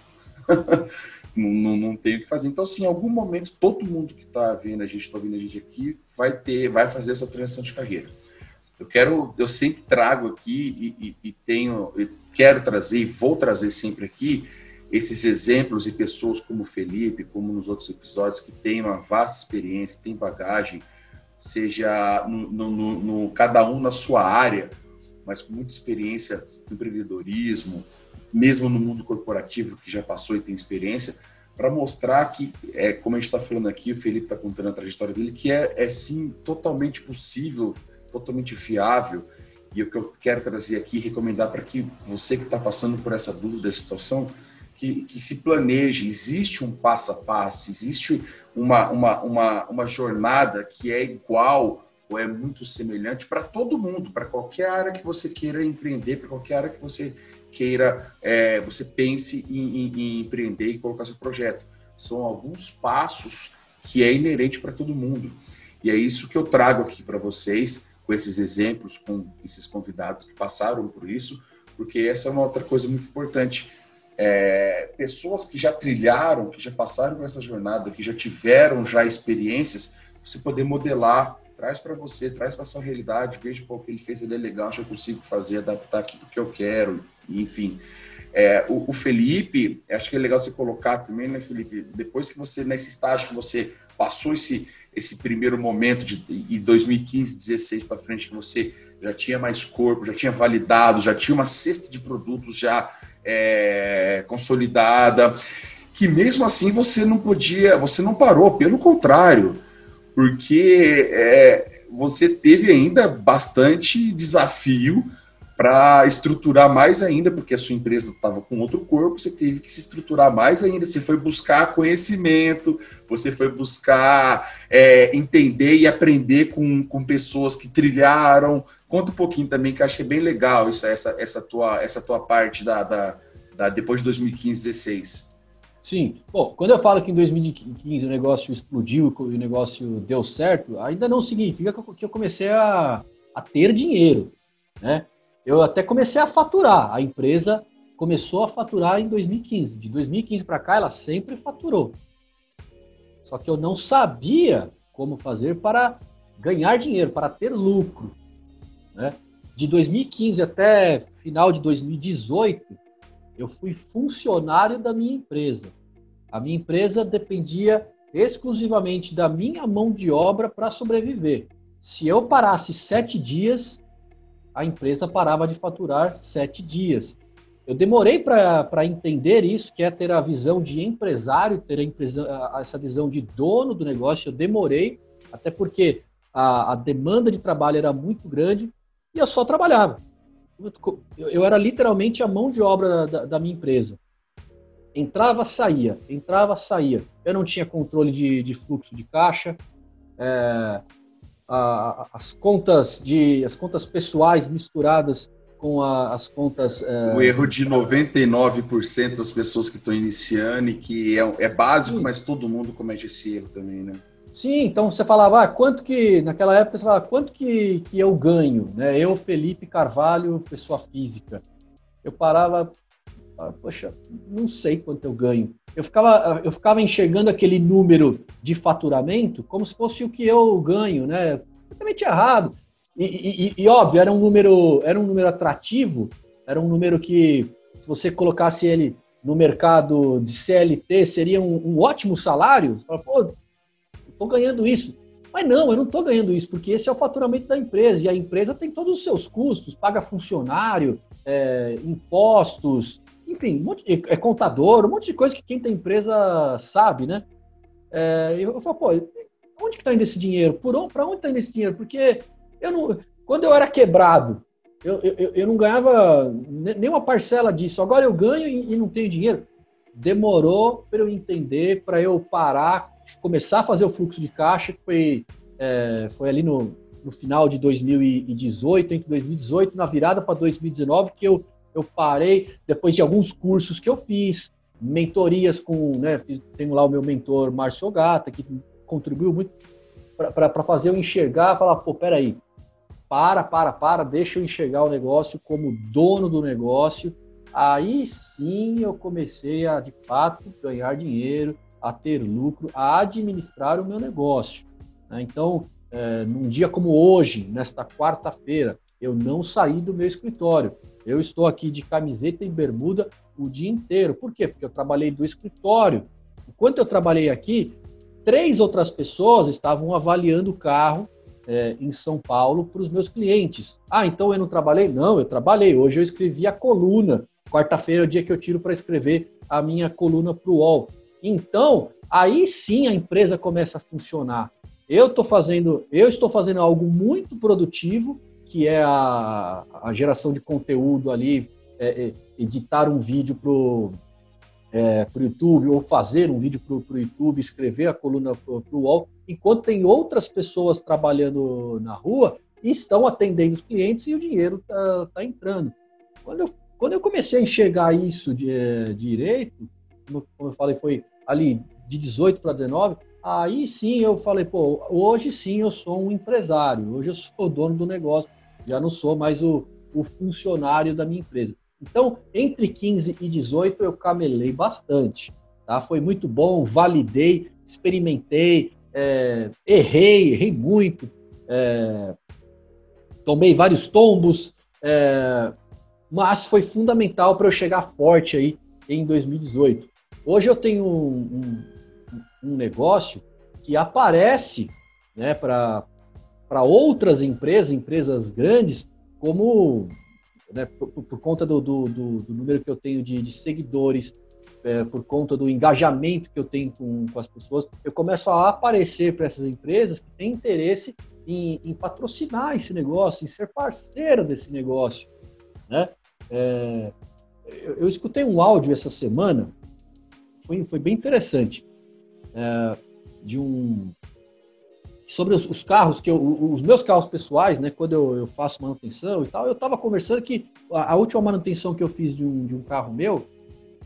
não, não, não, tem o que fazer. Então, assim, em algum momento, todo mundo que está vendo a gente, está ouvindo a gente aqui, vai ter, vai fazer essa transição de carreira. Eu quero, eu sempre trago aqui e, e, e tenho, quero trazer e vou trazer sempre aqui esses exemplos e pessoas como Felipe, como nos outros episódios, que têm uma vasta experiência, têm bagagem, seja no, no, no, cada um na sua área, mas com muita experiência no empreendedorismo, mesmo no mundo corporativo que já passou e tem experiência, para mostrar que, é, como a gente está falando aqui, o Felipe está contando a trajetória dele, que é, é sim totalmente possível, totalmente viável. E o que eu quero trazer aqui, recomendar para que você que está passando por essa dúvida, essa situação, que, que se planeje, existe um passo a passo, existe uma, uma, uma, uma jornada que é igual ou é muito semelhante para todo mundo, para qualquer área que você queira empreender, para qualquer área que você queira, é, você pense em, em, em empreender e colocar seu projeto. São alguns passos que é inerente para todo mundo. E é isso que eu trago aqui para vocês, com esses exemplos, com esses convidados que passaram por isso, porque essa é uma outra coisa muito importante. É, pessoas que já trilharam, que já passaram por essa jornada, que já tiveram já experiências, você poder modelar, traz para você, traz para sua realidade, veja o que ele fez, ele é legal, já consigo fazer, adaptar aquilo que eu quero, enfim. É, o, o, Felipe, acho que é legal você colocar também, né, Felipe? Depois que você, nesse estágio que você passou esse, esse primeiro momento de, de 2015, 16 para frente, que você já tinha mais corpo, já tinha validado, já tinha uma cesta de produtos já é, consolidada, que mesmo assim você não podia, você não parou, pelo contrário, porque é, você teve ainda bastante desafio para estruturar mais ainda, porque a sua empresa estava com outro corpo, você teve que se estruturar mais ainda. Você foi buscar conhecimento, você foi buscar é, entender e aprender com, com pessoas que trilharam. Conta um pouquinho também, que acho que é bem legal isso, essa, essa, tua, essa tua parte da, da, da depois de 2015, 16. Sim. Bom, quando eu falo que em 2015 o negócio explodiu e o negócio deu certo, ainda não significa que eu comecei a, a ter dinheiro, né? eu até comecei a faturar. A empresa começou a faturar em 2015. De 2015 para cá, ela sempre faturou. Só que eu não sabia como fazer para ganhar dinheiro, para ter lucro. Né? De 2015 até final de 2018, eu fui funcionário da minha empresa. A minha empresa dependia exclusivamente da minha mão de obra para sobreviver. Se eu parasse sete dias, a empresa parava de faturar sete dias. Eu demorei para entender isso, que é ter a visão de empresário, ter a empresa, essa visão de dono do negócio. Eu demorei, até porque a, a demanda de trabalho era muito grande e eu só trabalhava. Eu, era literalmente a mão de obra da, da, minha empresa. Entrava, saía, entrava, saía. Eu não tinha controle de, de fluxo de caixa. É, a, as contas de as contas pessoais misturadas com a, as contas. É... O erro de 99% das pessoas que estão iniciando e que é, é básico, Sim. mas todo mundo comete esse erro também, né? Sim, então você falava, ah, quanto que, naquela época você falava, quanto que, que eu ganho, né? Eu, Felipe Carvalho, pessoa física. Eu parava, poxa, não sei quanto eu ganho. Eu ficava, eu ficava enxergando aquele número de faturamento como se fosse o que eu ganho, né? Totalmente errado. E, e, e, óbvio, era um número, era um número atrativo, era um número que, se você colocasse ele no mercado de CLT, seria um, um ótimo salário. Pô, estou ganhando isso. Mas não, eu não estou ganhando isso, porque esse é o faturamento da empresa, e a empresa tem todos os seus custos, paga funcionário, é, impostos, enfim, um monte de, é contador, um monte de coisa que quem tem empresa sabe, né? É, eu falo, pô, onde que está indo esse dinheiro? Para onde está indo esse dinheiro? Porque eu não, quando eu era quebrado, eu, eu, eu não ganhava nenhuma parcela disso. Agora eu ganho e, e não tenho dinheiro. Demorou para eu entender, para eu parar, começar a fazer o fluxo de caixa, foi, é, foi ali no, no final de 2018, entre 2018 na virada para 2019, que eu eu parei depois de alguns cursos que eu fiz, mentorias com, né, tenho lá o meu mentor Márcio Gata, que contribuiu muito para fazer eu enxergar, falar, pô, peraí, para, para, para, deixa eu enxergar o negócio como dono do negócio. Aí sim eu comecei a, de fato, ganhar dinheiro, a ter lucro, a administrar o meu negócio. Né? Então, é, num dia como hoje, nesta quarta-feira, eu não saí do meu escritório. Eu estou aqui de camiseta e bermuda o dia inteiro. Por quê? Porque eu trabalhei do escritório. Enquanto eu trabalhei aqui, três outras pessoas estavam avaliando o carro é, em São Paulo para os meus clientes. Ah, então eu não trabalhei? Não, eu trabalhei. Hoje eu escrevi a coluna. Quarta-feira é o dia que eu tiro para escrever a minha coluna para o UOL. Então, aí sim a empresa começa a funcionar. Eu estou fazendo, eu estou fazendo algo muito produtivo que é a, a geração de conteúdo ali, é, é, editar um vídeo para o é, YouTube ou fazer um vídeo para o YouTube, escrever a coluna para o UOL, enquanto tem outras pessoas trabalhando na rua e estão atendendo os clientes e o dinheiro está tá entrando. Quando eu quando eu comecei a enxergar isso de, de direito, como, eu falei, foi ali de 18 para 19, aí sim eu falei, pô, hoje sim eu sou um empresário, hoje eu sou o dono do negócio, já não sou mais o, o funcionário da minha empresa. Então, entre 15 e 18 eu camelei bastante, tá? Foi muito bom, validei, experimentei, é, errei, errei muito, é, tomei vários tombos, é, mas foi fundamental para eu chegar forte aí em 2018. Hoje eu tenho um, um, um negócio que aparece né, para outras empresas, empresas grandes, como né, por, por, conta do, do, do, número que eu tenho de, de seguidores, é, por conta do engajamento que eu tenho com, com as pessoas, eu começo a aparecer para essas empresas que têm interesse em, em, patrocinar esse negócio, em ser parceiro desse negócio. Né? É, eu, eu, escutei um áudio essa semana, foi, foi bem interessante, é, de um sobre os, os, carros que eu, os meus carros pessoais, né, quando eu, eu faço manutenção e tal, eu estava conversando que a, a, última manutenção que eu fiz de um, de um carro meu,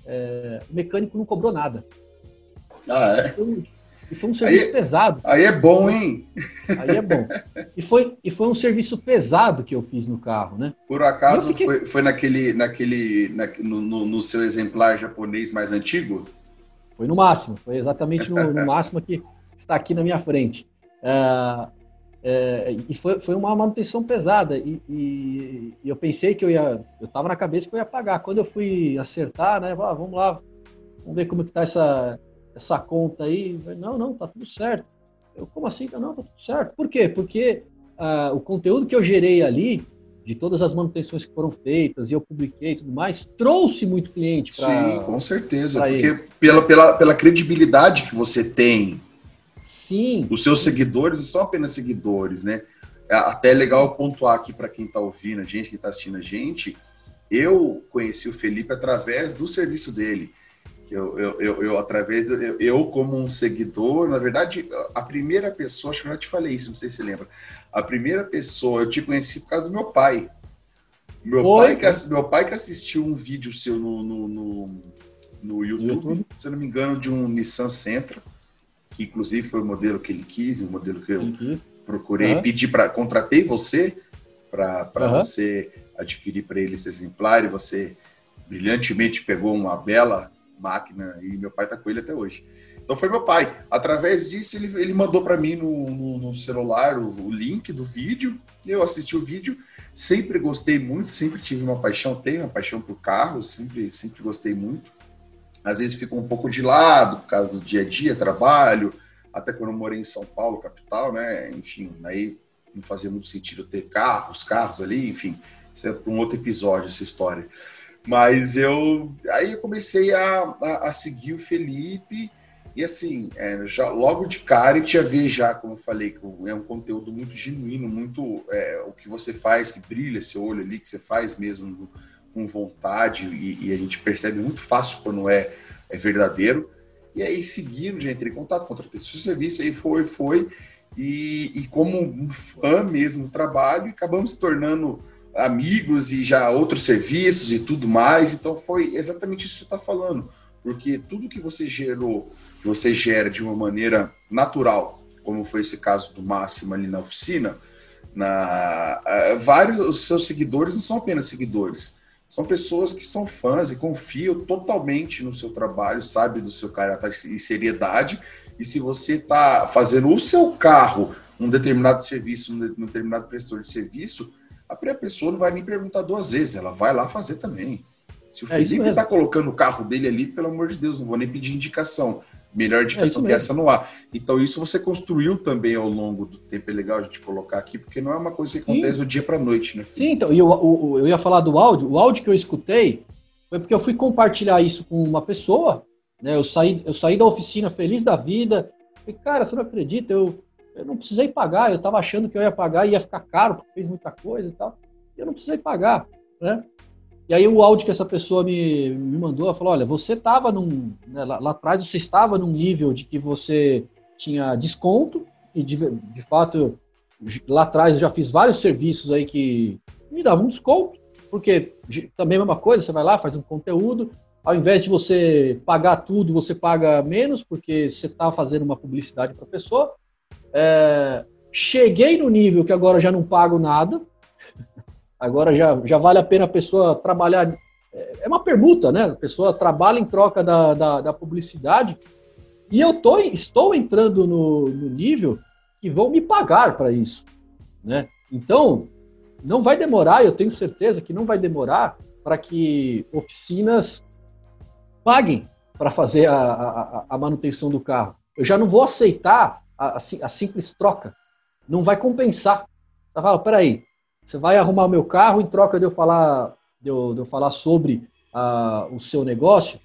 é, o mecânico não cobrou nada. Ah, é? E foi um serviço aí, pesado. Aí é bom, hein? Aí é bom. E foi, e foi um serviço pesado que eu fiz no carro, né? Por acaso fiquei... foi, foi naquele, naquele na, no, no, seu exemplar japonês mais antigo? Foi no máximo, foi exatamente no, no máximo que está aqui na minha frente. É, é, e foi, foi uma manutenção pesada. E, e, e, eu pensei que eu ia. Eu estava na cabeça que eu ia pagar. Quando eu fui acertar, né? Ah, vamos lá, vamos ver como que tá essa, essa conta aí. Não, não, tá tudo certo. Eu, como assim? Não, tá tudo certo. Por quê? Porque ah, o conteúdo que eu gerei ali, de todas as manutenções que foram feitas, e eu publiquei e tudo mais, trouxe muito cliente para. Sim, com certeza. Porque pela, pela, pela credibilidade que você tem. Sim. Os seus seguidores não são apenas seguidores, né? É até é legal pontuar aqui para quem está ouvindo a gente, quem está assistindo a gente. Eu conheci o Felipe através do serviço dele. Eu, eu, eu, eu através do, eu, eu, como um seguidor, na verdade, a primeira pessoa, acho que eu já te falei isso, não sei se você lembra. A primeira pessoa eu te conheci por causa do meu pai. Meu, pai que, meu pai que assistiu um vídeo seu no, no, no, no YouTube, YouTube, se eu não me engano, de um Nissan Sentra, que inclusive foi o modelo que ele quis, o modelo que eu procurei, uhum. pedi para, contratei você para uhum. você adquirir para ele esse exemplar e você brilhantemente pegou uma bela máquina e meu pai está com ele até hoje. Então foi meu pai. Através disso, ele, ele mandou para mim no, no, no celular o, o, link do vídeo. Eu assisti o vídeo, sempre gostei muito, sempre tive uma paixão, tenho uma paixão por carros, sempre, sempre gostei muito. Às vezes fico um pouco de lado por causa do dia a dia, trabalho, até quando eu morei em São Paulo, capital, né? Enfim, aí não fazia muito sentido ter carros, carros ali, enfim. Isso é um outro episódio, essa história. Mas eu aí eu comecei a, a, a seguir o Felipe e assim, é, já logo de cara e tinha ver já, como eu falei, é um conteúdo muito genuíno, muito é, o que você faz, que brilha esse olho ali, que você faz mesmo com vontade e, e a gente percebe muito fácil quando é, é verdadeiro. E aí seguindo, já entrei em contato, contratei seu serviço, aí foi, foi. E, e como um fã mesmo do trabalho, acabamos se tornando amigos e já outros serviços e tudo mais. Então foi exatamente isso que você está falando, porque tudo que você gerou, você gera de uma maneira natural, como foi esse caso do Máximo ali na oficina, na uh, vários os seus seguidores não são apenas seguidores, são pessoas que são fãs e confiam totalmente no seu trabalho, sabe do seu caráter e seriedade. E se você está fazendo o seu carro um determinado serviço, um determinado prestador de serviço, a primeira pessoa não vai nem perguntar duas vezes, ela vai lá fazer também. Se o é Felipe está colocando o carro dele ali, pelo amor de Deus, não vou nem pedir indicação. Melhor é indicação é que essa não há. Então, isso você construiu também ao longo do tempo. É legal a gente colocar aqui, porque não é uma coisa que acontece Sim. do dia para noite, né? Sim, então, e eu, eu, ia falar do áudio. O áudio que eu escutei foi porque eu fui compartilhar isso com uma pessoa. Né? Eu, saí, eu saí da oficina feliz da vida. E, cara, você não acredita, eu, eu não precisei pagar, eu estava achando que eu ia pagar e ia ficar caro, porque fez muita coisa e tal. E eu não precisei pagar, né? E aí o áudio que essa pessoa me, me mandou, ela falou, olha, você estava num... Né, lá, lá, atrás você estava num nível de que você tinha desconto, e de, de fato, lá atrás eu já fiz vários serviços aí que me davam desconto, porque também é a mesma coisa, você vai lá, faz um conteúdo, ao invés de você pagar tudo, você paga menos, porque você está fazendo uma publicidade para a pessoa. É, cheguei no nível que agora já não pago nada, agora já, já vale a pena a pessoa trabalhar. É, é uma permuta, né? A pessoa trabalha em troca da, da, da publicidade. E eu tô, estou entrando no, no nível que vão me pagar para isso. Né? Então, não vai demorar, eu tenho certeza que não vai demorar para que oficinas paguem para fazer a, a, a, manutenção do carro. Eu já não vou aceitar a, a simples troca. Não vai compensar. Você fala, peraí, você vai arrumar o meu carro em troca de eu falar, de eu, de eu falar sobre o seu negócio?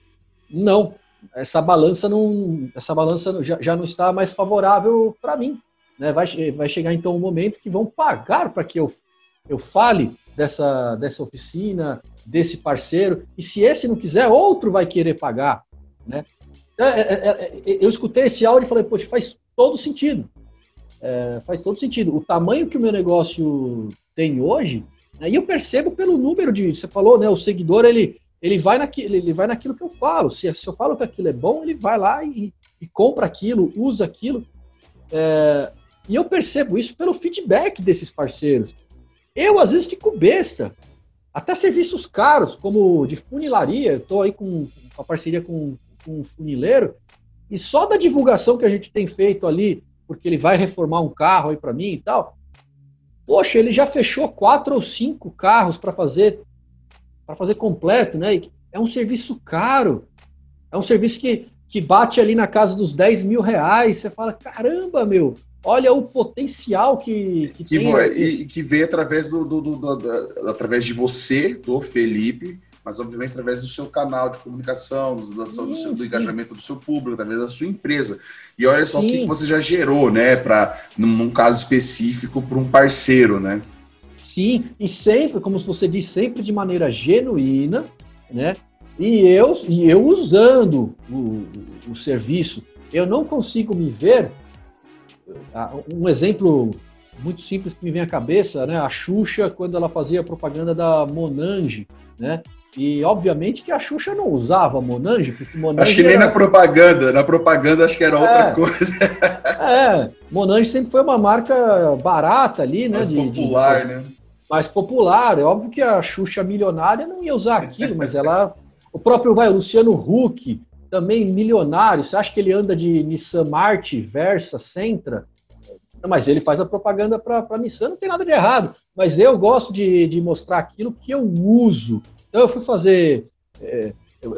Não. Essa balança não, essa balança já, já não está mais favorável para mim. Né? Vai, vai chegar então um momento que vão pagar para que eu, eu fale dessa, dessa oficina, desse parceiro, e se esse não quiser, outro vai querer pagar. Né? É, é, é eu escutei esse áudio e falei, poxa, faz todo sentido. É, faz todo sentido. O tamanho que o meu negócio tem hoje, né, e eu percebo pelo número de. Você falou, né? O seguidor ele, ele, vai, naquilo, ele vai naquilo que eu falo. Se, se eu falo que aquilo é bom, ele vai lá e, e compra aquilo, usa aquilo. É, e eu percebo isso pelo feedback desses parceiros. Eu, às vezes, fico besta. Até serviços caros, como de funilaria. Estou aí com a parceria com, com um funileiro. E só da divulgação que a gente tem feito ali, porque ele vai reformar um carro aí para mim e tal. Poxa, ele já fechou quatro ou cinco carros para fazer para fazer completo, né? É um serviço caro. É um serviço que, que bate ali na casa dos 10 mil reais. Você fala, caramba, meu, olha o potencial que, que, que tem. E, que vem através do, do, do, do, através de você, do Felipe, mas obviamente através do seu canal de comunicação, do, sim, seu, do engajamento do seu público, através da sua empresa. E olha só sim. o que você já gerou, né, para num, num caso específico para um parceiro, né? Sim, e sempre, como você disse, sempre de maneira genuína, né? E eu, e eu usando o, o serviço, eu não consigo me ver ah, um exemplo muito simples que me vem à cabeça, né? A Xuxa, quando ela fazia propaganda da Monange, né? E obviamente que a Xuxa não usava Monange, porque Monange. Acho que nem era... na propaganda, na propaganda acho que era é, outra coisa. é, Monange sempre foi uma marca barata ali, né? Mais de, popular, de... né? Mais popular. É óbvio que a Xuxa milionária não ia usar aquilo, mas ela. O próprio vai, o Luciano Huck, também milionário. Você acha que ele anda de Nissan March, Versa, Sentra? Mas ele faz a propaganda para a Nissan, não tem nada de errado. Mas eu gosto de, de mostrar aquilo que eu uso. Então eu fui fazer. É, eu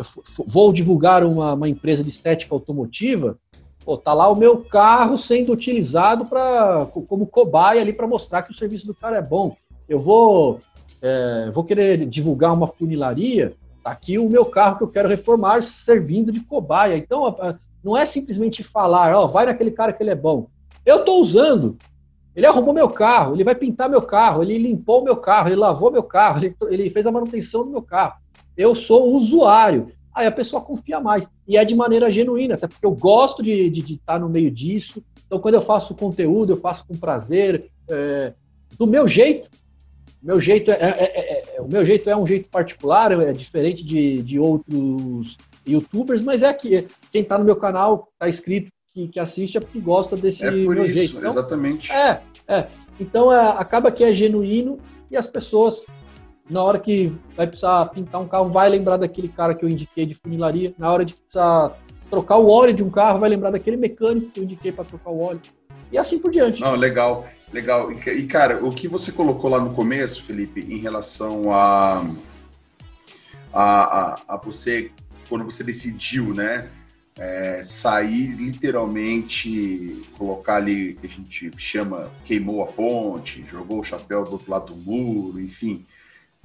vou divulgar uma, uma, empresa de estética automotiva. Pô, tá lá o meu carro sendo utilizado para como cobaia ali para mostrar que o serviço do cara é bom. Eu vou, é, vou querer divulgar uma funilaria. Tá aqui o meu carro que eu quero reformar servindo de cobaia. Então, não é simplesmente falar, ó, vai naquele cara que ele é bom. Eu estou usando. Ele arrumou meu carro, ele vai pintar meu carro, ele limpou meu carro, ele lavou meu carro, ele, ele fez a manutenção do meu carro. Eu sou usuário. Aí a pessoa confia mais. E é de maneira genuína, até porque eu gosto de, de, de estar no meio disso. Então, quando eu faço conteúdo, eu faço com prazer, é, do meu jeito, meu jeito é, é, é, é, o meu jeito é um jeito particular, é diferente de, de outros youtubers, mas é que quem está no meu canal está inscrito que, que, assiste é porque gosta desse é por meu isso, jeito. Então, exatamente. É, é. Então é, acaba que é genuíno e as pessoas na hora que vai precisar pintar um carro vai lembrar daquele cara que eu indiquei de funilaria, na hora de precisar trocar o óleo de um carro vai lembrar daquele mecânico que eu indiquei para trocar o óleo e assim por diante. Não, legal. Legal. E, cara, o que você colocou lá no começo, Felipe, em relação a, a, a, a você, quando você decidiu, né, é, sair literalmente, colocar ali, que a gente chama, queimou a ponte, jogou o chapéu do outro lado do muro, enfim,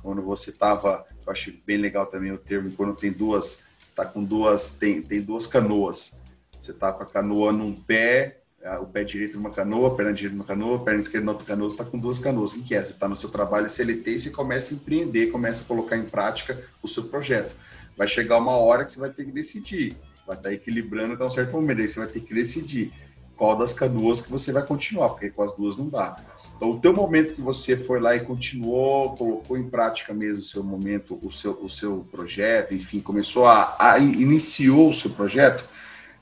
quando você estava, eu acho bem legal também o termo, quando tem duas, está com duas, tem, tem duas canoas, você está com a canoa num pé o pé direito numa canoa, a perna direita numa canoa, a perna esquerda na outra canoa, você está com duas canoas. O que é? Você está no seu trabalho CLT e você começa a empreender, começa a colocar em prática o seu projeto. Vai chegar uma hora que você vai ter que decidir, vai estar tá equilibrando até um certo momento, aí você vai ter que decidir qual das canoas que você vai continuar, porque com as duas não dá. Então, o teu momento que você foi lá e continuou, colocou em prática mesmo o seu momento, o seu, o seu projeto, enfim, começou a, a iniciou o seu projeto,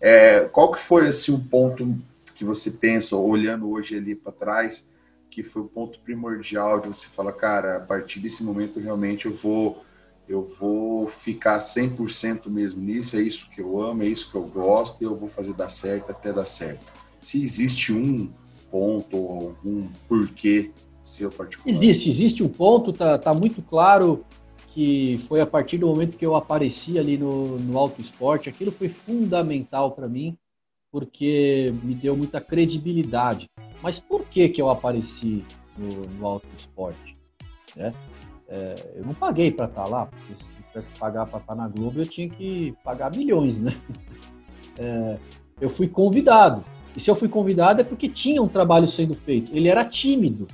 é, qual que foi assim um ponto que você pensa, olhando hoje ali para trás, que foi o ponto primordial de você falar, cara, a partir desse momento realmente eu vou eu vou ficar 100% mesmo nisso, é isso que eu amo, é isso que eu gosto e eu vou fazer dar certo até dar certo. Se existe um ponto ou algum porquê seu particular? Existe, existe um ponto, tá, tá muito claro que foi a partir do momento que eu apareci ali no, no Auto Esporte, aquilo foi fundamental para mim, porque me deu muita credibilidade. Mas por que que eu apareci no, no Auto Esporte? Né? É, eu não paguei para estar tá lá, porque se eu tivesse que pagar para estar tá na Globo, eu tinha que pagar milhões, né? É, eu fui convidado. E se eu fui convidado é porque tinha um trabalho sendo feito. Ele era tímido.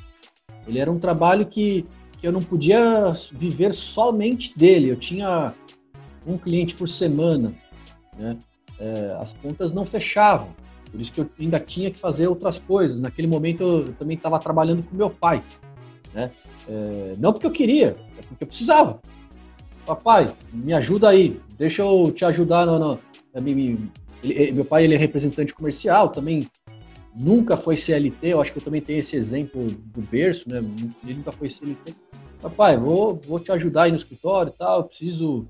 Ele era um trabalho que, que eu não podia viver somente dele. Eu tinha um cliente por semana. Né? É, as contas não fechavam. Por isso que eu ainda tinha que fazer outras coisas. Naquele momento eu também estava trabalhando com meu pai. Né? É, não porque eu queria, é porque eu precisava. Papai, me ajuda aí, deixa eu te ajudar no, no, me, ele, meu pai ele é representante comercial, também nunca foi CLT, eu acho que eu também tenho esse exemplo do berço, né? Ele nunca foi CLT. Papai, vou, vou te ajudar aí no escritório e tal, preciso,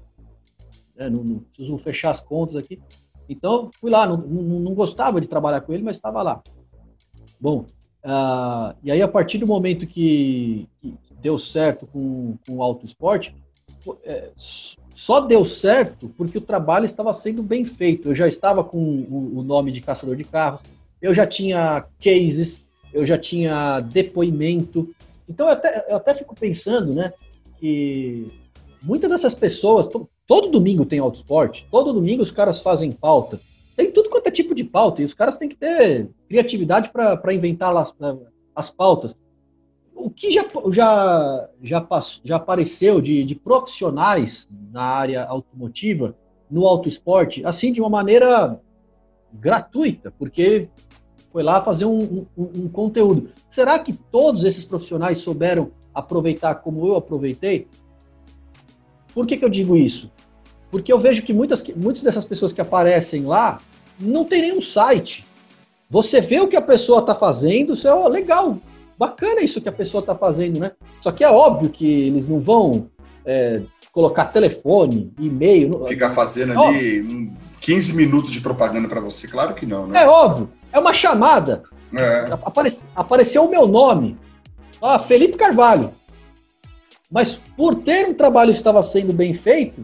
né, não, não, preciso fechar as contas aqui. Então, fui lá, não, não, gostava de trabalhar com ele, mas estava lá. Bom, uh, e aí a partir do momento que deu certo com, com o auto esporte, é, só deu certo porque o trabalho estava sendo bem feito. Eu já estava com o, o nome de caçador de carros, eu já tinha cases, eu já tinha depoimento. Então eu até, eu até fico pensando, né, que muitas dessas pessoas, todo domingo tem autosport, todo domingo os caras fazem pauta. Tem tudo quanto é tipo de pauta, e os caras têm que ter criatividade para inventar as, as pautas o que já, já, já, passou, já apareceu de, de profissionais na área automotiva, no auto esporte, assim, de uma maneira gratuita, porque foi lá fazer um, um, um, conteúdo. Será que todos esses profissionais souberam aproveitar como eu aproveitei? Por que, que eu digo isso? Porque eu vejo que muitas, muitas dessas pessoas que aparecem lá não tem nenhum site. Você vê o que a pessoa está fazendo, você, oh, legal, bacana isso que a pessoa está fazendo, né? Só que é óbvio que eles não vão é, colocar telefone, e-mail. Ficar fazendo é ali 15 minutos de propaganda para você, claro que não, né? É óbvio. É uma chamada. É. Apare, apareceu o meu nome. Ah, Felipe Carvalho. Mas por ter um trabalho que estava sendo bem feito,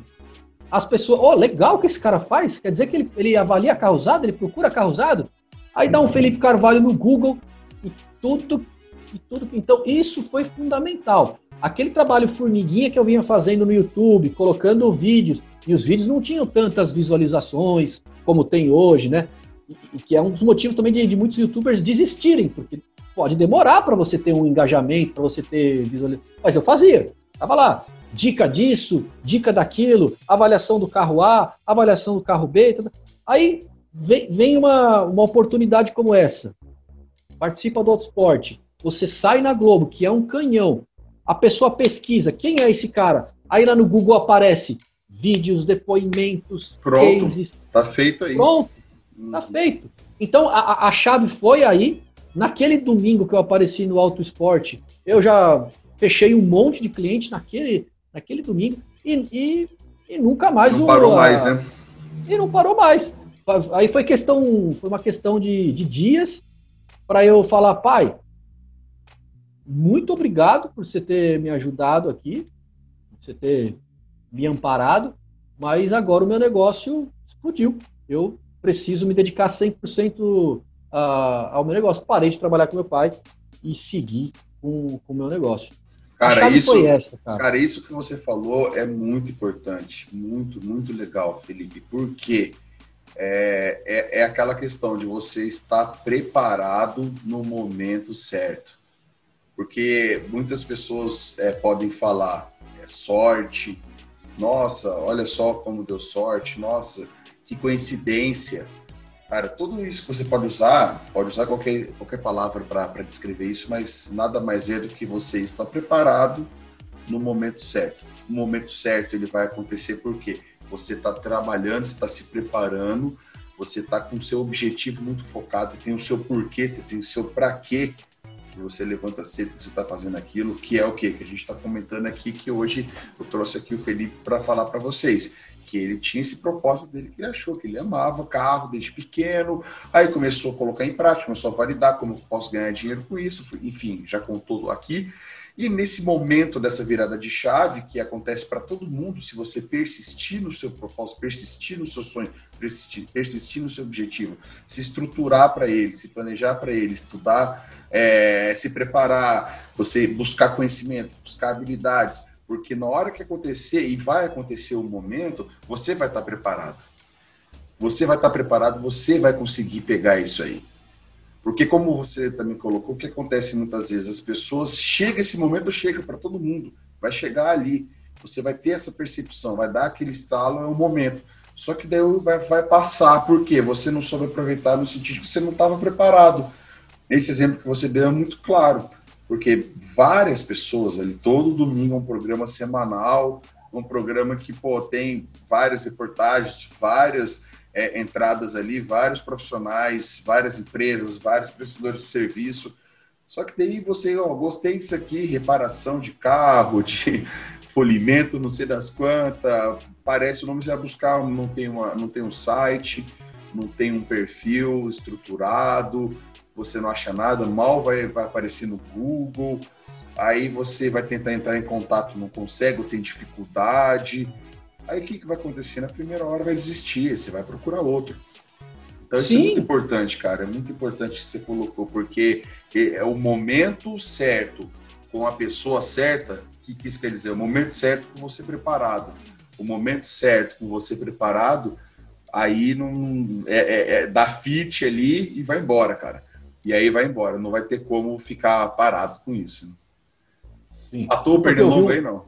as pessoas, oh, legal que esse cara faz, quer dizer que ele, ele avalia carro usado, ele procura carro usado, aí dá um Felipe Carvalho no Google e tudo e tudo. Então, isso foi fundamental. Aquele trabalho formiguinha que eu vinha fazendo no YouTube, colocando vídeos, e os vídeos não tinham tantas visualizações como tem hoje, né? E, que é um dos motivos também de, de muitos youtubers desistirem, porque pode demorar para você ter um engajamento, para você ter visualização. Mas eu fazia, tava lá. Dica disso, dica daquilo, avaliação do carro A, avaliação do carro B. Aí vem, vem uma, uma oportunidade como essa. Participa do Autosport você sai na Globo, que é um canhão, a pessoa pesquisa quem é esse cara, aí lá no Google aparece vídeos, depoimentos, Pronto, cases. Tá feito aí. Pronto, tá feito. Então a, a chave foi aí. Naquele domingo que eu apareci no Auto Esporte, eu já fechei um monte de clientes naquele, naquele domingo e, e, e nunca mais. Não o, parou a, mais, né? E não parou mais. Aí foi questão, foi uma questão de, de dias para eu falar, pai, muito obrigado por você ter me ajudado aqui, por você ter me amparado, mas agora o meu negócio explodiu. Eu preciso me dedicar 100% a, ao meu negócio. Parei de trabalhar com meu pai e seguir com o meu negócio. Cara isso, essa, cara. cara, isso que você falou é muito importante, muito, muito legal, Felipe, porque é, é, é aquela questão de você estar preparado no momento certo porque muitas pessoas é, podem falar é sorte, nossa, olha só como deu sorte, nossa, que coincidência. Cara, tudo isso que você pode usar, pode usar qualquer, qualquer palavra para descrever isso, mas nada mais é do que você estar preparado no momento certo. No momento certo ele vai acontecer porque você está trabalhando, você está se preparando, você está com o seu objetivo muito focado, você tem o seu porquê, você tem o seu para quê que você levanta cedo, que você está fazendo aquilo, que é o quê? Que a gente está comentando aqui, que hoje eu trouxe aqui o Felipe para falar para vocês que ele tinha esse propósito dele que ele achou, que ele amava carro desde pequeno, aí começou a colocar em prática, começou a validar como eu posso ganhar dinheiro com isso, enfim, já contou aqui. E nesse momento dessa virada de chave, que acontece para todo mundo, se você persistir no seu propósito, persistir no seu sonho, persistir, persistir no seu objetivo, se estruturar para ele, se planejar para ele, estudar, é, se preparar, você buscar conhecimento, buscar habilidades, porque na hora que acontecer, e vai acontecer o um momento, você vai estar preparado. Você vai estar preparado, você vai conseguir pegar isso aí. Porque como você também colocou, o que acontece muitas vezes? As pessoas, chega esse momento, chega para todo mundo. Vai chegar ali. Você vai ter essa percepção, vai dar aquele estalo, é o momento. Só que daí vai, vai passar, porque você não soube aproveitar no sentido que você não estava preparado. Esse exemplo que você deu é muito claro porque várias pessoas ali, todo domingo é um programa semanal, um programa que pô, tem várias reportagens, várias é, entradas ali, vários profissionais, várias empresas, vários prestadores de serviço. Só que daí você, ó, gostei disso aqui, reparação de carro, de polimento, não sei das quantas, parece o nome você vai buscar, não tem, uma, não tem um site, não tem um perfil estruturado, você não acha nada, mal vai, vai aparecer no Google, aí você vai tentar entrar em contato, não consegue, tem dificuldade. Aí o que, que vai acontecer? Na primeira hora vai desistir, você vai procurar outro. Então isso Sim. é muito importante, cara. É muito importante que você colocou, porque é o momento certo, com a pessoa certa, o que, que isso quer dizer? O momento certo com você preparado. O momento certo com você preparado, aí não é, é, é dá fit ali e vai embora, cara e aí vai embora. Não vai ter como ficar parado com isso. Sim. À toa perdeu longo aí, não.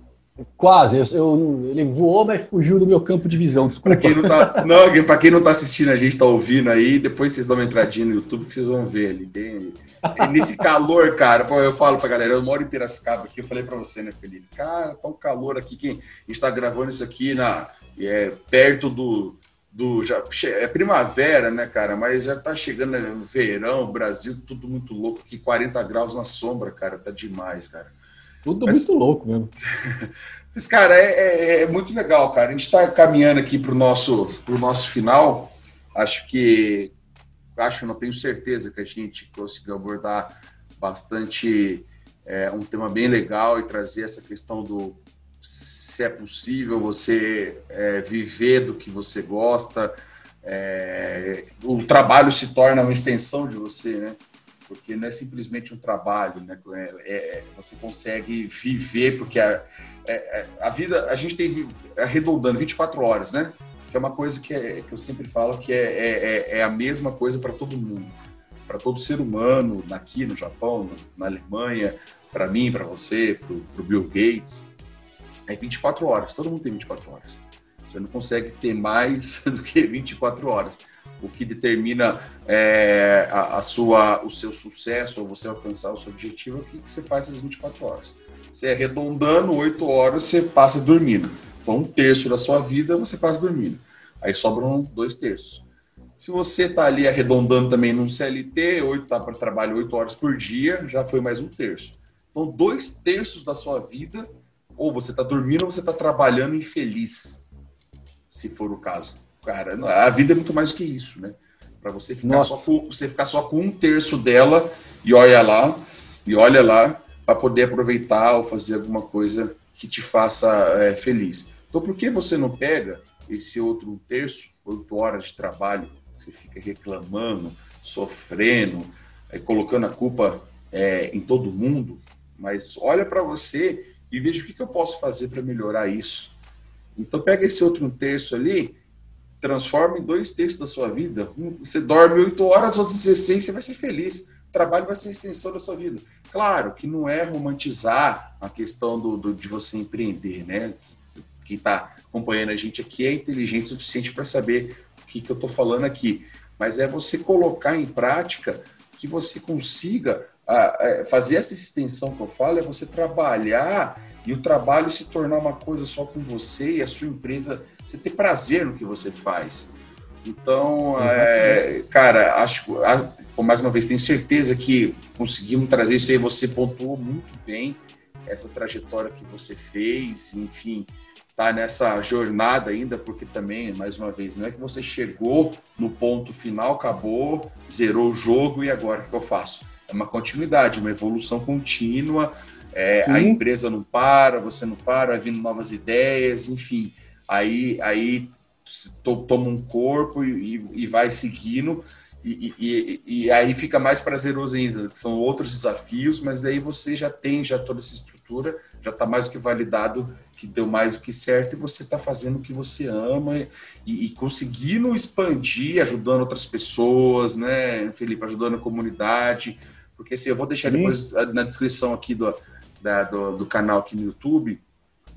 Quase. Eu, eu, ele voou, mas fugiu do meu campo de visão. Para quem não tá, não, para quem não tá assistindo, a gente tá ouvindo aí, depois vocês dão uma entradinha no YouTube que vocês vão ver ali. Tem, nesse calor, cara, eu falo pra galera, eu moro em Piracicaba aqui, eu falei para você, né, Felipe? Cara, tá um calor aqui, quem está gravando isso aqui na é, perto do do já é primavera, né, cara? Mas já tá chegando né, verão, Brasil, tudo muito louco aqui, 40 graus na sombra, cara, tá demais, cara. Tudo Mas, muito louco mesmo. Mas, cara, é, é, é, muito legal, cara. A gente está caminhando aqui para o nosso, pro nosso final. Acho que, acho, não tenho certeza que a gente conseguiu abordar bastante é, um tema bem legal e trazer essa questão do se é possível você é, viver do que você gosta, é, o trabalho se torna uma extensão de você, né? Porque não é simplesmente um trabalho, né? É, é você consegue viver, porque a, é, é, a vida, a gente tem arredondando 24 horas, né? Que é uma coisa que, que eu sempre falo que é, é a mesma coisa para todo mundo, para todo ser humano, aqui no Japão, na Alemanha, para mim, para você, para o Bill Gates é 24 horas, todo mundo tem 24 horas. Você não consegue ter mais do que 24 horas. O que determina é, a, a, sua, o seu sucesso ou você alcançar o seu objetivo é o que, você faz essas 24 horas. Você arredondando 8 horas, você passa dormindo. Então, um terço da sua vida você passa dormindo. Aí sobram dois terços. Se você está ali arredondando também num CLT, 8 tá para trabalho 8 horas por dia, já foi mais um terço. Então, dois terços da sua vida ou você está dormindo ou você está trabalhando infeliz, se for o caso. Cara, a vida é muito mais do que isso, né? Para você ficar só com, você ficar só com um terço dela e olha lá e olha lá para poder aproveitar ou fazer alguma coisa que te faça é, feliz. Então, por que você não pega esse outro terço, oito horas de trabalho, você fica reclamando, sofrendo, é, colocando a culpa é, em todo mundo, mas olha para você e veja o que, que eu posso fazer para melhorar isso. Então pega esse outro terço ali, transforma em dois terços da sua vida. Você dorme oito horas, outras 16, você vai ser feliz. O trabalho vai ser a extensão da sua vida. Claro que não é romantizar a questão do, do de você empreender, né? Quem está acompanhando a gente aqui é inteligente o suficiente para saber o que, que eu estou falando aqui. mas é você colocar em prática que você consiga a, a fazer essa extensão que eu falo, é você trabalhar e o trabalho se tornar uma coisa só com você e a sua empresa, você ter prazer no que você faz. Então, é, cara, acho que, mais uma vez, tenho certeza que conseguimos trazer isso aí. Você pontuou muito bem essa trajetória que você fez, enfim, tá nessa jornada ainda, porque também, mais uma vez, não é que você chegou no ponto final, acabou, zerou o jogo e agora o que eu faço? É uma continuidade, uma evolução contínua. É, a empresa não para, você não para, vai vindo novas ideias, enfim. Aí, aí toma um corpo e, e vai seguindo. E, e, e, aí fica mais prazeroso ainda, que são outros desafios, mas daí você já tem já toda essa estrutura, já está mais do que validado que deu mais do que certo e você está fazendo o que você ama e, e, conseguindo expandir, ajudando outras pessoas, né, Felipe, ajudando a comunidade, porque assim, eu vou deixar Sim. depois na descrição aqui do, da, do, do, canal aqui no YouTube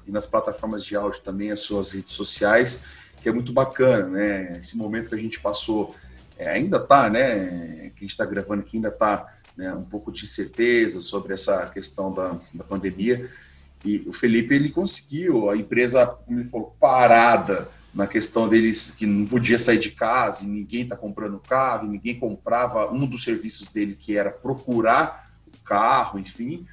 e nas plataformas de áudio também as suas redes sociais, que é muito bacana, né, esse momento que a gente passou, é, ainda tá, né, que a gente está gravando aqui ainda tá né, um pouco de incerteza sobre essa questão da, da pandemia, e o Felipe ele conseguiu, a empresa, como ele falou, parada na questão deles que não podia sair de casa, e ninguém está comprando carro, ninguém comprava um dos serviços dele que era procurar o carro, enfim.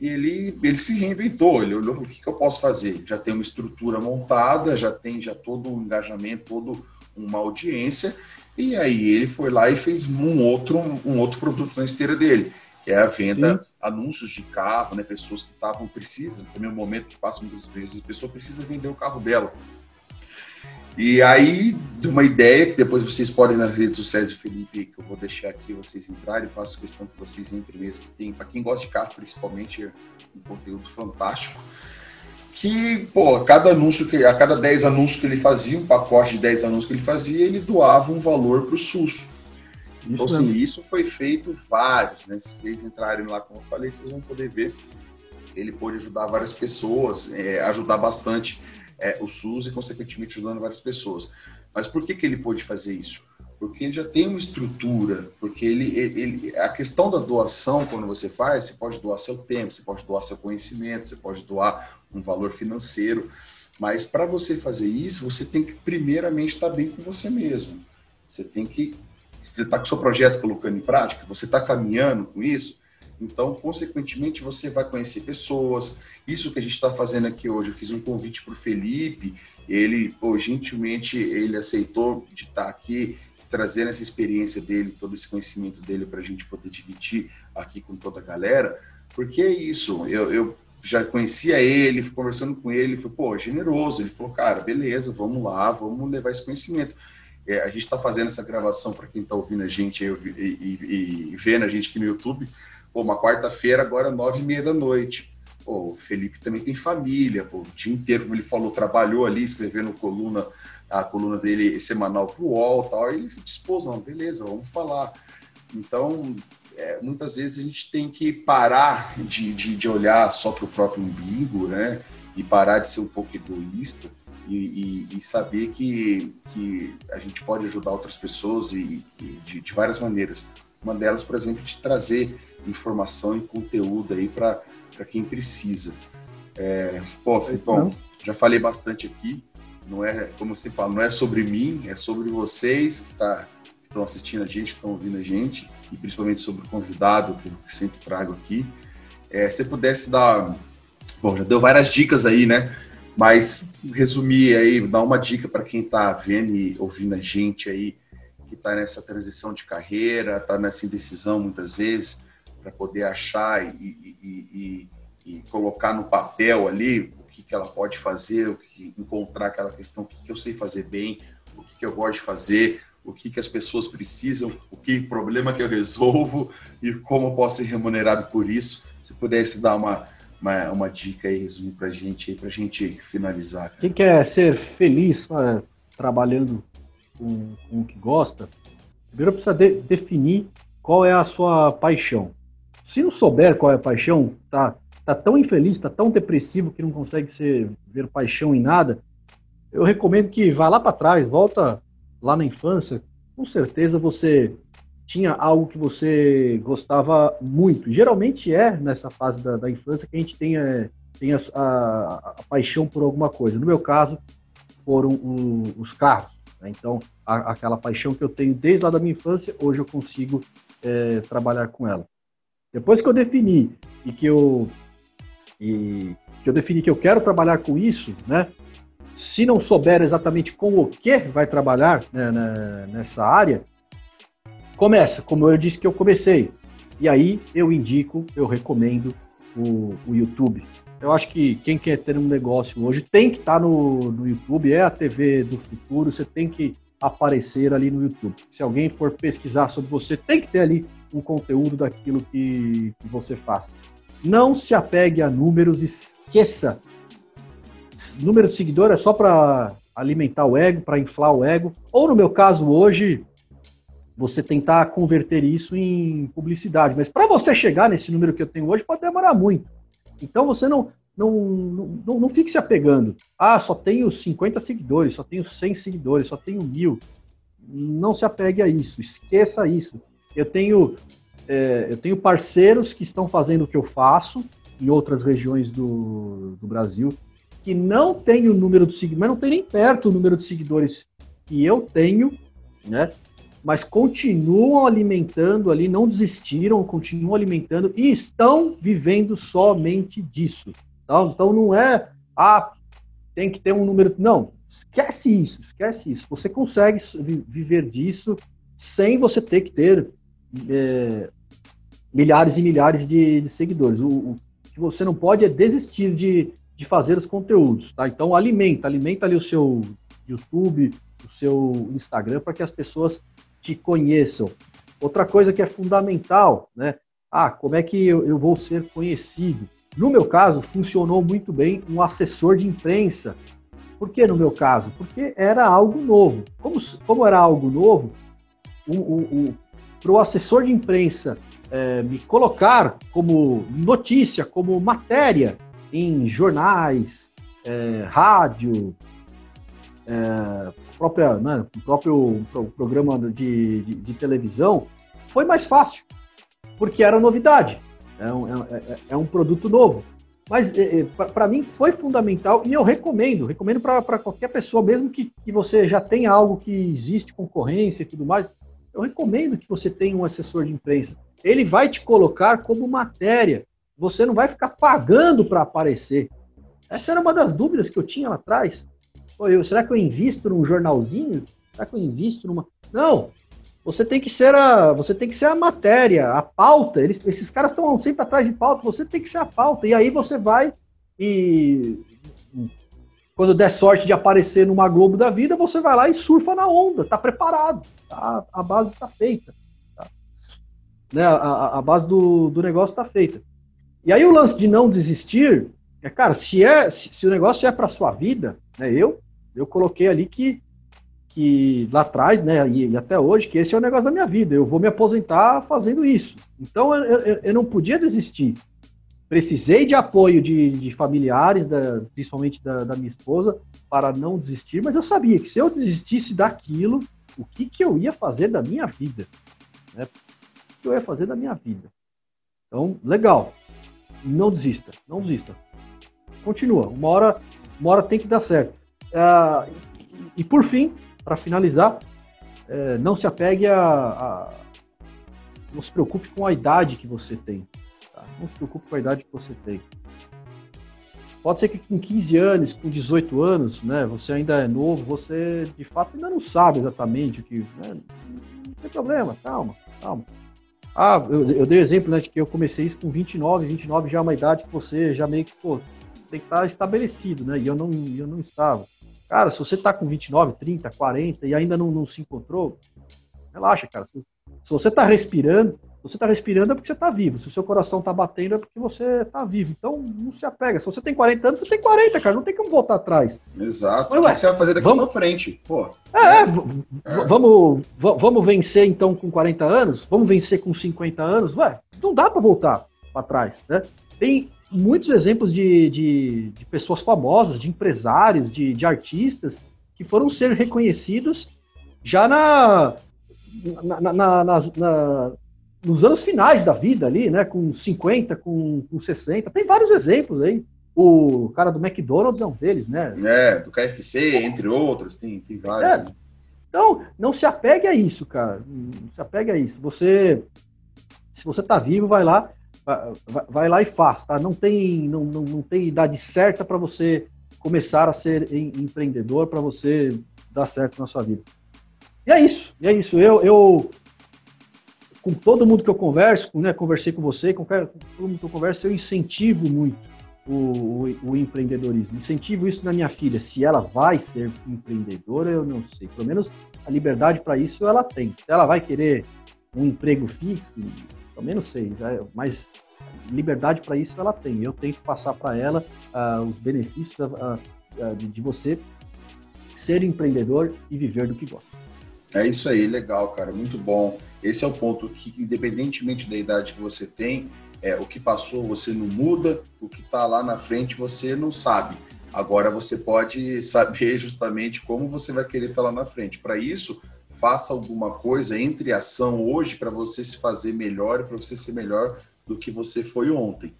Ele, ele se reinventou, ele olhou o que, que eu posso fazer. Já tem uma estrutura montada, já tem já todo um engajamento, toda uma audiência, e aí ele foi lá e fez um outro, um outro produto na esteira dele, que é a venda Sim anúncios de carro, né? Pessoas que estavam precisam, também é um momento que passa muitas vezes, a pessoa precisa vender o carro dela. E aí, de uma ideia que depois vocês podem nas redes sociais do Felipe, que eu vou deixar aqui vocês entrarem, faço questão que vocês entrem mesmo, que tem, para quem gosta de carro, principalmente, é um conteúdo fantástico. Que, pô, a cada anúncio, que, a cada 10 anúncios que ele fazia, um pacote de 10 anúncios que ele fazia, ele doava um valor para o SUS. Então, assim, isso foi feito vários, né? Se vocês entrarem lá, como eu falei, vocês vão poder ver. Ele pôde ajudar várias pessoas, é, ajudar bastante é, o SUS e, consequentemente, ajudando várias pessoas. Mas por que, que ele pôde fazer isso? Porque ele já tem uma estrutura, porque ele, ele, a questão da doação, quando você faz, você pode doar seu tempo, você pode doar seu conhecimento, você pode doar um valor financeiro, mas para você fazer isso, você tem que primeiramente estar bem com você mesmo. Você tem que você está com o seu projeto colocando em prática, você está caminhando com isso, então, consequentemente, você vai conhecer pessoas. Isso que a gente está fazendo aqui hoje, eu fiz um convite para o Felipe, ele, pô, gentilmente, ele aceitou de estar tá aqui, trazendo essa experiência dele, todo esse conhecimento dele para a gente poder dividir aqui com toda a galera, porque é isso, eu, eu já conhecia ele, fui conversando com ele, foi, pô, generoso, ele falou, cara, beleza, vamos lá, vamos levar esse conhecimento. É, a gente está fazendo essa gravação para quem está ouvindo a gente e, e, e, vendo a gente aqui no YouTube. Pô, uma quarta-feira, agora nove e meia da noite. Pô, o Felipe também tem família, pô, o dia inteiro, como ele falou, trabalhou ali, escrevendo coluna, a coluna dele semanal para o UOL tal, e ele se dispôs, não, beleza, vamos falar. Então, é, muitas vezes a gente tem que parar de, de, de olhar só para o próprio umbigo, né? E parar de ser um pouco egoísta e, e, e, saber que, que a gente pode ajudar outras pessoas e, e de, de, várias maneiras. Uma delas, por exemplo, de trazer informação e conteúdo aí para quem precisa. É, pô, Filipão, já falei bastante aqui. Não é, como você fala, não é sobre mim, é sobre vocês que tá, estão assistindo a gente, que estão ouvindo a gente, e principalmente sobre o convidado que eu sempre trago aqui. É, se pudesse dar. Bom, já deu várias dicas aí, né? Mas resumir aí, dar uma dica para quem está vendo e ouvindo a gente aí, que está nessa transição de carreira, está nessa indecisão muitas vezes, para poder achar e, e, e, e, colocar no papel ali o que, que ela pode fazer, o que, encontrar aquela questão, o que, que eu sei fazer bem, o que, que eu gosto de fazer, o que, que as pessoas precisam, o que problema que eu resolvo e como eu posso ser remunerado por isso. Se pudesse dar uma uma, uma dica aí, resumir para a gente, para a gente finalizar. Quem quer ser feliz uh, trabalhando com, com, o que gosta, primeiro precisa de, definir qual é a sua paixão. Se não souber qual é a paixão, tá, tá tão infeliz, tá tão depressivo que não consegue ser, ver paixão em nada, eu recomendo que vá lá para trás, volta lá na infância, com certeza você tinha algo que você gostava muito. Geralmente é nessa fase da, da infância que a gente tem, é, tem a, a, a, paixão por alguma coisa. No meu caso, foram o, os carros. Né? Então, a, aquela paixão que eu tenho desde lá da minha infância, hoje eu consigo é, trabalhar com ela. Depois que eu defini e que eu e que eu defini que eu quero trabalhar com isso, né? Se não souber exatamente com o que vai trabalhar né, né, nessa área, começa, como eu disse que eu comecei. E aí eu indico, eu recomendo o, o YouTube. Eu acho que quem quer ter um negócio hoje tem que estar no, no YouTube, é a TV do futuro, você tem que aparecer ali no YouTube. Se alguém for pesquisar sobre você, tem que ter ali um conteúdo daquilo que, que você faz. Não se apegue a números, esqueça. Número de seguidor é só para alimentar o ego, para inflar o ego. Ou no meu caso hoje, você tentar converter isso em publicidade. Mas para você chegar nesse número que eu tenho hoje, pode demorar muito. Então você não, não, não, não fique se apegando. Ah, só tenho 50 seguidores, só tenho 100 seguidores, só tenho mil. Não se apegue a isso, esqueça isso. Eu tenho, é, eu tenho parceiros que estão fazendo o que eu faço em outras regiões do, do Brasil, que não tem o número de seguidores, mas não tem nem perto o número de seguidores que eu tenho, né? Mas continuam alimentando ali, não desistiram, continuam alimentando e estão vivendo somente disso. Tá? Então não é, ah, tem que ter um número. Não, esquece isso, esquece isso. Você consegue viver disso sem você ter que ter é, milhares e milhares de, de seguidores. O, o, que você não pode é desistir de, de fazer os conteúdos, tá? Então alimenta, alimenta ali o seu YouTube, o seu Instagram para que as pessoas te conheçam. Outra coisa que é fundamental, né? Ah, como é que eu, eu vou ser conhecido? No meu caso, funcionou muito bem um assessor de imprensa. Por que no meu caso? Porque era algo novo. Como, como era algo novo, para o assessor de imprensa é, me colocar como notícia, como matéria em jornais, é, rádio, é, própria, né, próprio programa de, de, de televisão, foi mais fácil, porque era novidade. É um, é, é, é um produto novo. Mas para mim foi fundamental e eu recomendo, recomendo para qualquer pessoa, mesmo que, que você já tenha algo que existe concorrência e tudo mais, eu recomendo que você tenha um assessor de imprensa. Ele vai te colocar como matéria. Você não vai ficar pagando para aparecer. Essa era uma das dúvidas que eu tinha lá atrás. Pô, eu, será que eu invisto num jornalzinho? Será que eu invisto numa. Não, você tem que ser a, você tem que ser a matéria, a pauta. Eles, esses caras estão sempre atrás de pauta. Você tem que ser a pauta. E aí você vai e quando der sorte de aparecer numa Globo da vida, você vai lá e surfa na onda. Tá preparado. Tá, a base está feita. Tá? Né, a, a, base do, do negócio está feita. E aí o lance de não desistir é, cara, se é se, se o negócio é para sua vida, né? Eu eu coloquei ali que que lá atrás, né, e, até hoje, que esse é o negócio da minha vida. Eu vou me aposentar fazendo isso. Então eu, eu, eu não podia desistir. Precisei de apoio de, de familiares, da, principalmente da, da, minha esposa, para não desistir, mas eu sabia que se eu desistisse daquilo, o que, que eu ia fazer da minha vida? Né? O que eu ia fazer da minha vida? Então, legal. Não desista, não desista. Continua. Uma hora, uma hora tem que dar certo. Uh, e, e por fim, para finalizar, é, não se apegue a, a, Não se preocupe com a idade que você tem. Tá? Não se preocupe com a idade que você tem. Pode ser que com 15 anos, com 18 anos, né, você ainda é novo, você de fato ainda não sabe exatamente o que. Né, não tem problema, calma, calma. Ah, eu, eu dei o exemplo né, de que eu comecei isso com 29, 29 já é uma idade que você já meio que pô, tem que estar estabelecido, né? E eu não, eu não estava. Cara, se você está com 29, 30, 40 e ainda não, não se encontrou, relaxa, cara. Se, se você está respirando, você está respirando é porque você está vivo. Se o seu coração está batendo é porque você está vivo. Então, não se apega. Se você tem 40 anos, você tem 40, cara. Não tem como voltar atrás. Exato. Mas, ué, o que você vai fazer daqui vamos... pra frente? Pô. É, é, é. Vamos, vamos vencer então com 40 anos? Vamos vencer com 50 anos? Ué, não dá para voltar para trás, né? Tem muitos exemplos de, de, de pessoas famosas, de empresários, de, de artistas que foram ser reconhecidos já na na, na, na, nos anos finais da vida ali, né? Com 50, com, com 60. Tem vários exemplos aí. O cara do McDonald's é um deles, né? É, do KFC, entre outros, tem, tem vários. É. Né? Então, não se apegue a isso, cara. Não se apegue a isso. Você, se você tá vivo, vai lá, vai, vai lá e faz, tá? Não tem, não, não, não tem idade certa para você começar a ser empreendedor, para você dar certo na sua vida. E é isso, e é isso. Eu, eu com todo mundo que eu converso, né, conversei com você, com, todo mundo que eu converso, eu incentivo muito o, o, o, empreendedorismo. Incentivo isso na minha filha. Se ela vai ser empreendedora, eu não sei. Pelo menos a liberdade para isso ela tem. Se ela vai querer um emprego fixo, também não sei. Já, mas liberdade para isso ela tem. Eu tento passar para ela uh, os benefícios uh, uh, de, de você ser empreendedor e viver do que gosta. É isso aí, legal, cara, muito bom. Esse é o ponto que, independentemente da idade que você tem, é, o que passou você não muda, o que está lá na frente você não sabe. Agora você pode saber justamente como você vai querer estar tá lá na frente. Para isso, faça alguma coisa, entre ação hoje para você se fazer melhor para você ser melhor do que você foi ontem.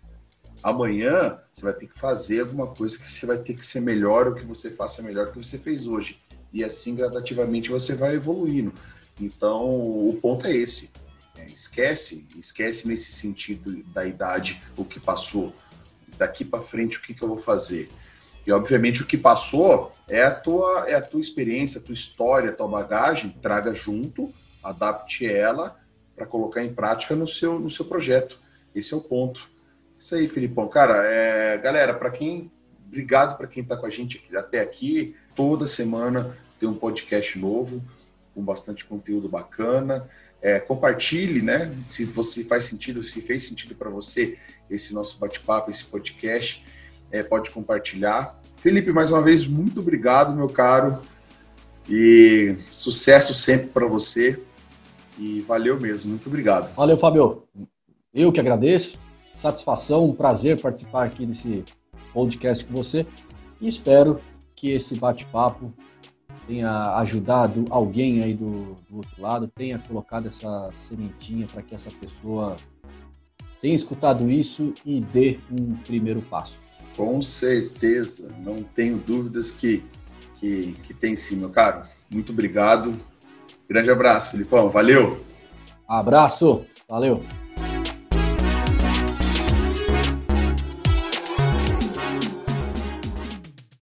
Amanhã você vai ter que fazer alguma coisa que você vai ter que ser melhor ou que você faça melhor do que você fez hoje. E assim gradativamente você vai evoluindo. Então o ponto é esse. É, esquece, esquece nesse sentido da idade o que passou. Daqui para frente o que, que eu vou fazer? E obviamente o que passou é a tua é a tua experiência, a tua história, a tua bagagem, traga junto, adapte ela para colocar em prática no seu no seu projeto. Esse é o ponto. Isso aí, Filipão. Cara, é, galera, para quem. Obrigado para quem está com a gente até aqui. Toda semana tem um podcast novo, com bastante conteúdo bacana. É, compartilhe, né? Se você faz sentido, se fez sentido para você esse nosso bate-papo, esse podcast, é, pode compartilhar. Felipe, mais uma vez, muito obrigado, meu caro. E sucesso sempre para você. E valeu mesmo, muito obrigado. Valeu, Fábio. Eu que agradeço. Satisfação, um prazer participar aqui desse podcast com você. E espero que esse bate-papo tenha ajudado alguém aí do, do, outro lado, tenha colocado essa sementinha para que essa pessoa tenha escutado isso e dê um primeiro passo. Com certeza, não tenho dúvidas que, que, que tem sim, meu caro. Muito obrigado. Grande abraço, Filipão. Valeu. Abraço. Valeu.